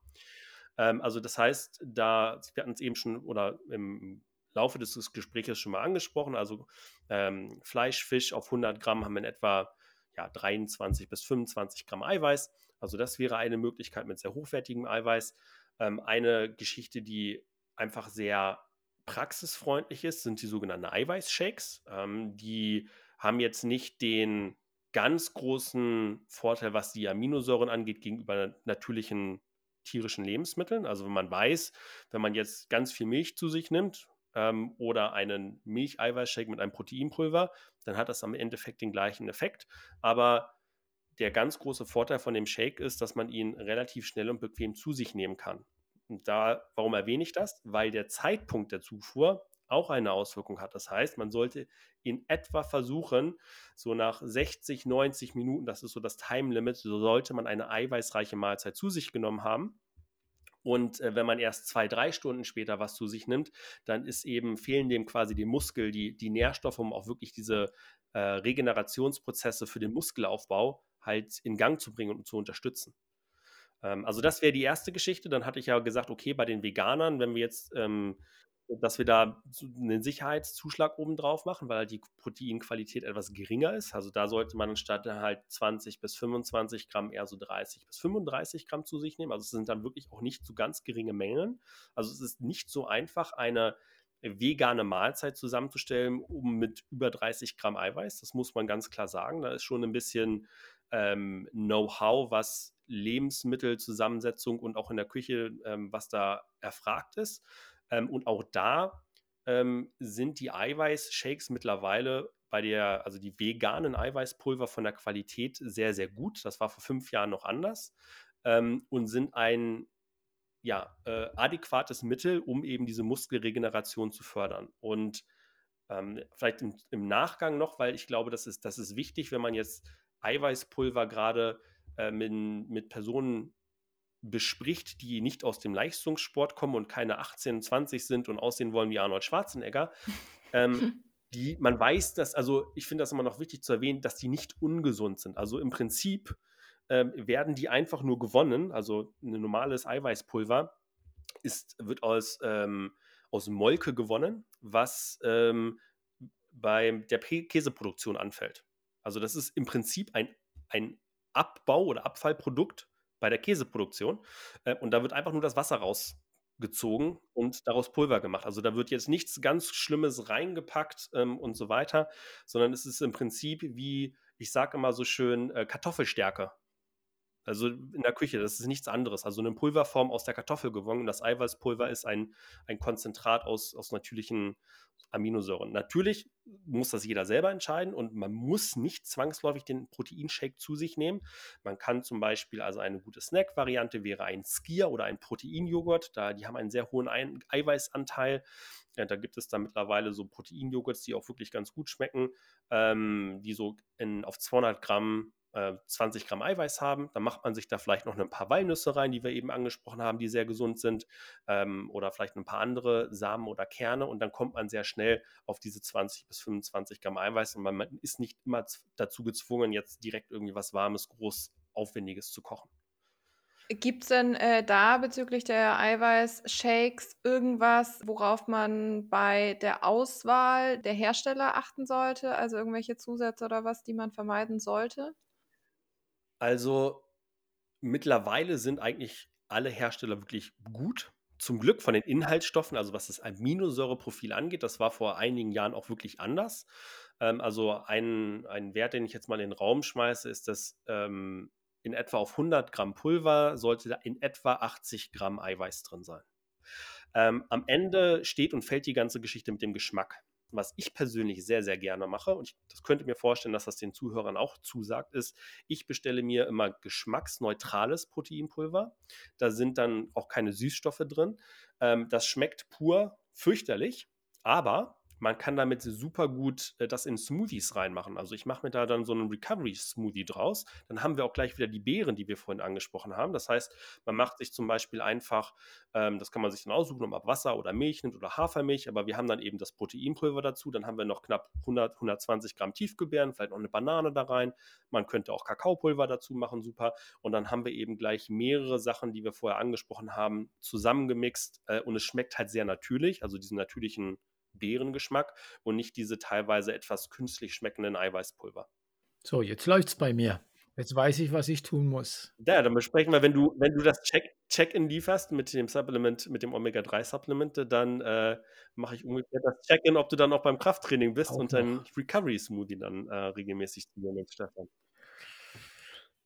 Ähm, also das heißt, da, wir hatten es eben schon oder im Laufe des Gesprächs schon mal angesprochen. Also ähm, Fleisch, Fisch auf 100 Gramm haben wir in etwa ja, 23 bis 25 Gramm Eiweiß. Also das wäre eine Möglichkeit mit sehr hochwertigem Eiweiß. Ähm, eine Geschichte, die einfach sehr praxisfreundlich ist, sind die sogenannten Eiweißshakes. Ähm, die haben jetzt nicht den ganz großen Vorteil, was die Aminosäuren angeht, gegenüber natürlichen tierischen Lebensmitteln. Also wenn man weiß, wenn man jetzt ganz viel Milch zu sich nimmt, ähm, oder einen Milcheiweißshake mit einem Proteinpulver, dann hat das am Endeffekt den gleichen Effekt. Aber der ganz große Vorteil von dem Shake ist, dass man ihn relativ schnell und bequem zu sich nehmen kann. Und da, warum erwähne ich das? Weil der Zeitpunkt der Zufuhr auch eine Auswirkung hat. Das heißt, man sollte in etwa versuchen, so nach 60, 90 Minuten, das ist so das Time Limit, so sollte man eine eiweißreiche Mahlzeit zu sich genommen haben. Und äh, wenn man erst zwei, drei Stunden später was zu sich nimmt, dann ist eben, fehlen dem quasi dem Muskel die, die Nährstoffe, um auch wirklich diese äh, Regenerationsprozesse für den Muskelaufbau halt in Gang zu bringen und zu unterstützen. Ähm, also das wäre die erste Geschichte. Dann hatte ich ja gesagt, okay, bei den Veganern, wenn wir jetzt ähm, dass wir da einen Sicherheitszuschlag oben drauf machen, weil halt die Proteinqualität etwas geringer ist. Also da sollte man anstatt halt 20 bis 25 Gramm eher so 30 bis 35 Gramm zu sich nehmen. Also es sind dann wirklich auch nicht so ganz geringe Mengen. Also es ist nicht so einfach, eine vegane Mahlzeit zusammenzustellen, um mit über 30 Gramm Eiweiß. Das muss man ganz klar sagen. Da ist schon ein bisschen ähm, Know-how, was Lebensmittelzusammensetzung und auch in der Küche, ähm, was da erfragt ist. Ähm, und auch da ähm, sind die Eiweißshakes mittlerweile bei der, also die veganen Eiweißpulver von der Qualität sehr, sehr gut. Das war vor fünf Jahren noch anders ähm, und sind ein ja, äh, adäquates Mittel, um eben diese Muskelregeneration zu fördern. Und ähm, vielleicht im, im, Nachgang noch, weil ich glaube, das ist, das ist wichtig, wenn man jetzt Eiweißpulver gerade äh, mit, mit Personen bespricht, die nicht aus dem Leistungssport kommen und keine 18, 20 sind und aussehen wollen wie Arnold Schwarzenegger. Ähm, die, man weiß, dass, also ich finde das immer noch wichtig zu erwähnen, dass die nicht ungesund sind. Also im Prinzip ähm, werden die einfach nur gewonnen. Also ein normales Eiweißpulver ist, wird aus, ähm, aus Molke gewonnen, was ähm, bei der Käseproduktion anfällt. Also das ist im Prinzip ein, ein Abbau- oder Abfallprodukt bei der Käseproduktion. Äh, und da wird einfach nur das Wasser rausgezogen und daraus Pulver gemacht. Also da wird jetzt nichts ganz Schlimmes reingepackt ähm, und so weiter, sondern es ist im Prinzip wie, ich sage immer so schön, äh, Kartoffelstärke. Also in der Küche, das ist nichts anderes. Also eine Pulverform aus der Kartoffel gewonnen. Das Eiweißpulver ist ein, ein Konzentrat aus, aus natürlichen Aminosäuren. Natürlich muss das jeder selber entscheiden und man muss nicht zwangsläufig den Proteinshake zu sich nehmen. Man kann zum Beispiel, also eine gute Snack-Variante wäre ein Skier oder ein Proteinjoghurt. Da, die haben einen sehr hohen Ein Eiweißanteil. Ja, da gibt es da mittlerweile so Proteinjoghurts, die auch wirklich ganz gut schmecken, ähm, die so in, auf 200 Gramm 20 äh, Gramm Eiweiß haben. Dann macht man sich da vielleicht noch ein paar Walnüsse rein, die wir eben angesprochen haben, die sehr gesund sind. Ähm, oder vielleicht ein paar andere Samen oder Kerne. Und dann kommt man sehr schnell auf diese 20 bis 25 Gramm Eiweiß. Und man ist nicht immer dazu gezwungen, jetzt direkt irgendwie was Warmes, groß, Aufwendiges zu kochen. Gibt es denn äh, da bezüglich der Eiweiß-Shakes irgendwas, worauf man bei der Auswahl der Hersteller achten sollte? Also irgendwelche Zusätze oder was, die man vermeiden sollte? Also mittlerweile sind eigentlich alle Hersteller wirklich gut. Zum Glück von den Inhaltsstoffen, also was das Aminosäureprofil angeht, das war vor einigen Jahren auch wirklich anders. Ähm, also ein, ein Wert, den ich jetzt mal in den Raum schmeiße, ist, dass ähm, in etwa auf 100 Gramm Pulver sollte in etwa 80 Gramm Eiweiß drin sein. Ähm, am Ende steht und fällt die ganze Geschichte mit dem Geschmack was ich persönlich sehr, sehr gerne mache, und ich das könnte mir vorstellen, dass das den Zuhörern auch zusagt, ist, ich bestelle mir immer geschmacksneutrales Proteinpulver. Da sind dann auch keine Süßstoffe drin. Ähm, das schmeckt pur fürchterlich, aber man kann damit super gut äh, das in Smoothies reinmachen. Also ich mache mir da dann so einen Recovery-Smoothie draus. Dann haben wir auch gleich wieder die Beeren, die wir vorhin angesprochen haben. Das heißt, man macht sich zum Beispiel einfach, ähm, das kann man sich dann aussuchen, ob man Wasser oder Milch nimmt oder Hafermilch, aber wir haben dann eben das Proteinpulver dazu. Dann haben wir noch knapp 100, 120 Gramm Tiefgebären, vielleicht noch eine Banane da rein. Man könnte auch Kakaopulver dazu machen, super. Und dann haben wir eben gleich mehrere Sachen, die wir vorher angesprochen haben, zusammengemixt äh, und es schmeckt halt sehr natürlich, also diesen natürlichen Beerengeschmack und nicht diese teilweise etwas künstlich schmeckenden Eiweißpulver. So, jetzt läuft es bei mir. Jetzt weiß ich, was ich tun muss. Ja, dann besprechen wir, wenn du, wenn du das Check-in lieferst mit dem Supplement, mit dem Omega-3-Supplement, dann äh, mache ich umgekehrt das Check-in, ob du dann auch beim Krafttraining bist auch und dein Recovery-Smoothie dann äh, regelmäßig zu dir nimmst, Stefan.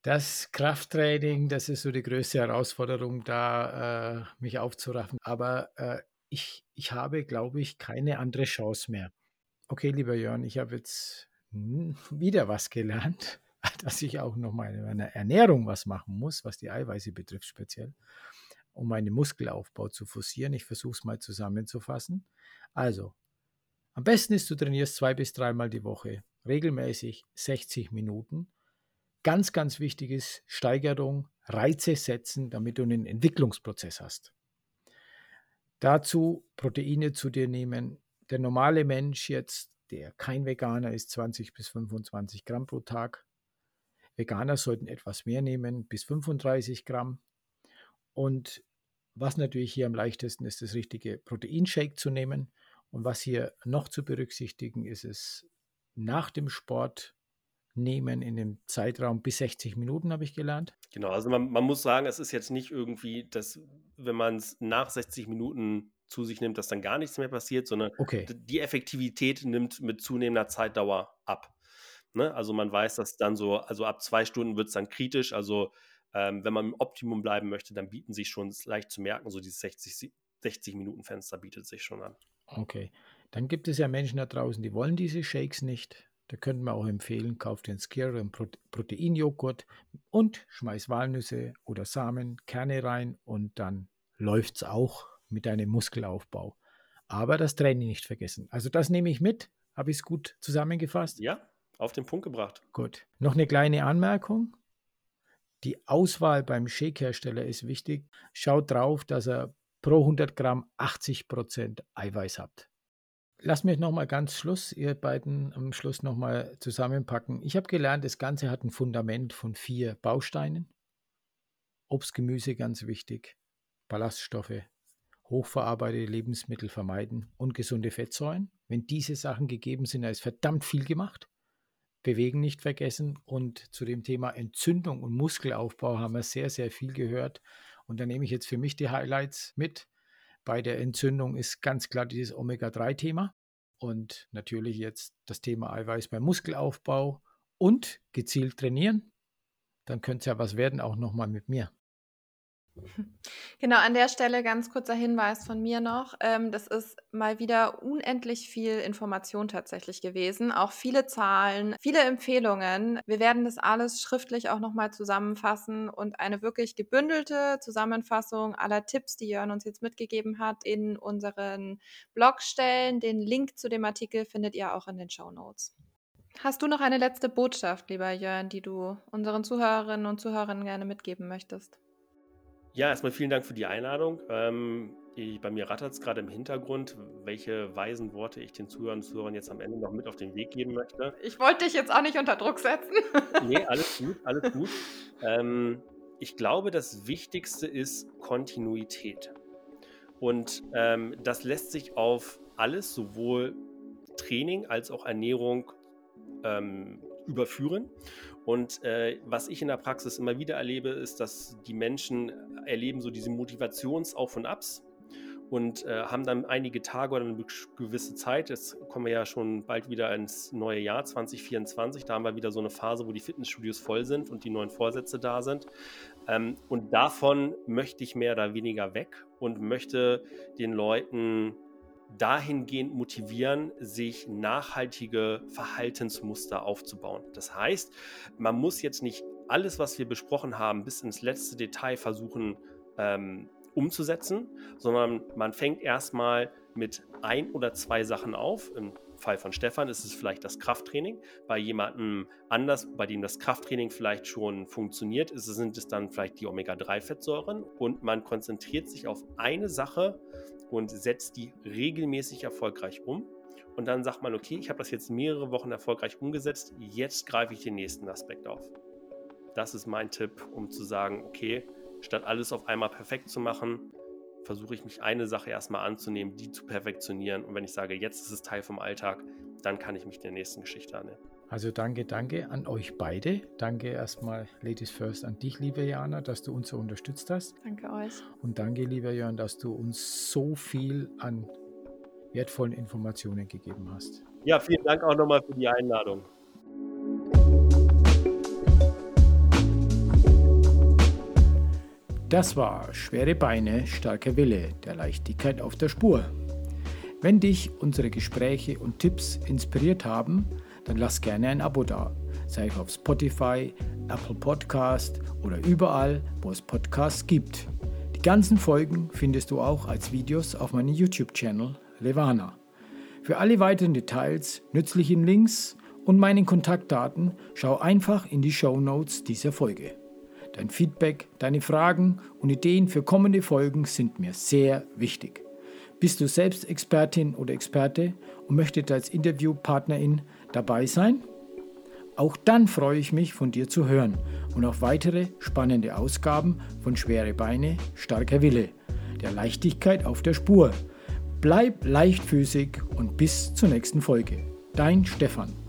Das Krafttraining, das ist so die größte Herausforderung, da äh, mich aufzuraffen. Aber äh, ich, ich habe, glaube ich, keine andere Chance mehr. Okay, lieber Jörn, ich habe jetzt wieder was gelernt, dass ich auch noch mal in meiner Ernährung was machen muss, was die Eiweiße betrifft speziell, um meinen Muskelaufbau zu forcieren. Ich versuche es mal zusammenzufassen. Also, am besten ist, du trainierst zwei bis dreimal die Woche, regelmäßig 60 Minuten. Ganz, ganz wichtig ist Steigerung, Reize setzen, damit du einen Entwicklungsprozess hast. Dazu Proteine zu dir nehmen. Der normale Mensch jetzt, der kein Veganer ist, 20 bis 25 Gramm pro Tag. Veganer sollten etwas mehr nehmen, bis 35 Gramm. Und was natürlich hier am leichtesten ist, das richtige Proteinshake zu nehmen. Und was hier noch zu berücksichtigen ist, es nach dem Sport nehmen in dem Zeitraum bis 60 Minuten, habe ich gelernt. Genau, also man, man muss sagen, es ist jetzt nicht irgendwie, dass wenn man es nach 60 Minuten zu sich nimmt, dass dann gar nichts mehr passiert, sondern okay. die Effektivität nimmt mit zunehmender Zeitdauer ab. Ne? Also man weiß, dass dann so, also ab zwei Stunden wird es dann kritisch. Also ähm, wenn man im Optimum bleiben möchte, dann bieten sich schon leicht zu merken, so dieses 60, 60 Minuten Fenster bietet sich schon an. Okay, dann gibt es ja Menschen da draußen, die wollen diese Shakes nicht. Da könnten wir auch empfehlen, kauft den Skier einen Proteinjoghurt und schmeiß Walnüsse oder Samen, Kerne rein und dann läuft es auch mit deinem Muskelaufbau. Aber das Training nicht vergessen. Also das nehme ich mit. Habe ich es gut zusammengefasst? Ja, auf den Punkt gebracht. Gut. Noch eine kleine Anmerkung. Die Auswahl beim Shake-Hersteller ist wichtig. Schaut drauf, dass er pro 100 Gramm 80 Prozent Eiweiß hat. Lass mich nochmal ganz Schluss, ihr beiden am Schluss nochmal zusammenpacken. Ich habe gelernt, das Ganze hat ein Fundament von vier Bausteinen. Obst, Gemüse ganz wichtig, Ballaststoffe, hochverarbeitete Lebensmittel vermeiden und gesunde Fettsäuren. Wenn diese Sachen gegeben sind, da ist verdammt viel gemacht. Bewegen nicht vergessen. Und zu dem Thema Entzündung und Muskelaufbau haben wir sehr, sehr viel gehört. Und da nehme ich jetzt für mich die Highlights mit. Bei der Entzündung ist ganz klar dieses Omega-3-Thema und natürlich jetzt das Thema Eiweiß beim Muskelaufbau und gezielt trainieren. dann könnte es ja was werden, auch nochmal mit mir. Genau, an der Stelle ganz kurzer Hinweis von mir noch. Ähm, das ist mal wieder unendlich viel Information tatsächlich gewesen. Auch viele Zahlen, viele Empfehlungen. Wir werden das alles schriftlich auch nochmal zusammenfassen und eine wirklich gebündelte Zusammenfassung aller Tipps, die Jörn uns jetzt mitgegeben hat, in unseren Blog stellen. Den Link zu dem Artikel findet ihr auch in den Show Notes. Hast du noch eine letzte Botschaft, lieber Jörn, die du unseren Zuhörerinnen und Zuhörern gerne mitgeben möchtest? Ja, erstmal vielen Dank für die Einladung. Ähm, ich, bei mir rattert es gerade im Hintergrund, welche weisen Worte ich den Zuhörern und Zuhörern jetzt am Ende noch mit auf den Weg geben möchte. Ich wollte dich jetzt auch nicht unter Druck setzen. nee, alles gut, alles gut. Ähm, ich glaube, das Wichtigste ist Kontinuität. Und ähm, das lässt sich auf alles, sowohl Training als auch Ernährung, ähm, überführen. Und äh, was ich in der Praxis immer wieder erlebe, ist, dass die Menschen erleben so diese Motivations-Auf und Abs und äh, haben dann einige Tage oder eine gewisse Zeit. Jetzt kommen wir ja schon bald wieder ins neue Jahr 2024. Da haben wir wieder so eine Phase, wo die Fitnessstudios voll sind und die neuen Vorsätze da sind. Ähm, und davon möchte ich mehr oder weniger weg und möchte den Leuten dahingehend motivieren, sich nachhaltige Verhaltensmuster aufzubauen. Das heißt, man muss jetzt nicht alles, was wir besprochen haben, bis ins letzte Detail versuchen ähm, umzusetzen, sondern man fängt erstmal mit ein oder zwei Sachen auf. Fall von Stefan ist es vielleicht das Krafttraining. Bei jemandem anders, bei dem das Krafttraining vielleicht schon funktioniert, ist, sind es dann vielleicht die Omega-3-Fettsäuren und man konzentriert sich auf eine Sache und setzt die regelmäßig erfolgreich um. Und dann sagt man, okay, ich habe das jetzt mehrere Wochen erfolgreich umgesetzt, jetzt greife ich den nächsten Aspekt auf. Das ist mein Tipp, um zu sagen, okay, statt alles auf einmal perfekt zu machen, versuche ich mich eine Sache erstmal anzunehmen, die zu perfektionieren. Und wenn ich sage, jetzt ist es Teil vom Alltag, dann kann ich mich der nächsten Geschichte annehmen. Also danke, danke an euch beide. Danke erstmal, Ladies First, an dich, liebe Jana, dass du uns so unterstützt hast. Danke euch. Und danke, lieber Jörn, dass du uns so viel an wertvollen Informationen gegeben hast. Ja, vielen Dank auch nochmal für die Einladung. Das war Schwere Beine, starker Wille, der Leichtigkeit auf der Spur. Wenn dich unsere Gespräche und Tipps inspiriert haben, dann lass gerne ein Abo da. Sei es auf Spotify, Apple Podcast oder überall, wo es Podcasts gibt. Die ganzen Folgen findest du auch als Videos auf meinem YouTube-Channel Levana. Für alle weiteren Details, nützlichen Links und meinen Kontaktdaten schau einfach in die Show Notes dieser Folge. Dein Feedback, deine Fragen und Ideen für kommende Folgen sind mir sehr wichtig. Bist du selbst Expertin oder Experte und möchtest als Interviewpartnerin dabei sein? Auch dann freue ich mich, von dir zu hören und auf weitere spannende Ausgaben von Schwere Beine, starker Wille, der Leichtigkeit auf der Spur. Bleib leichtfüßig und bis zur nächsten Folge. Dein Stefan.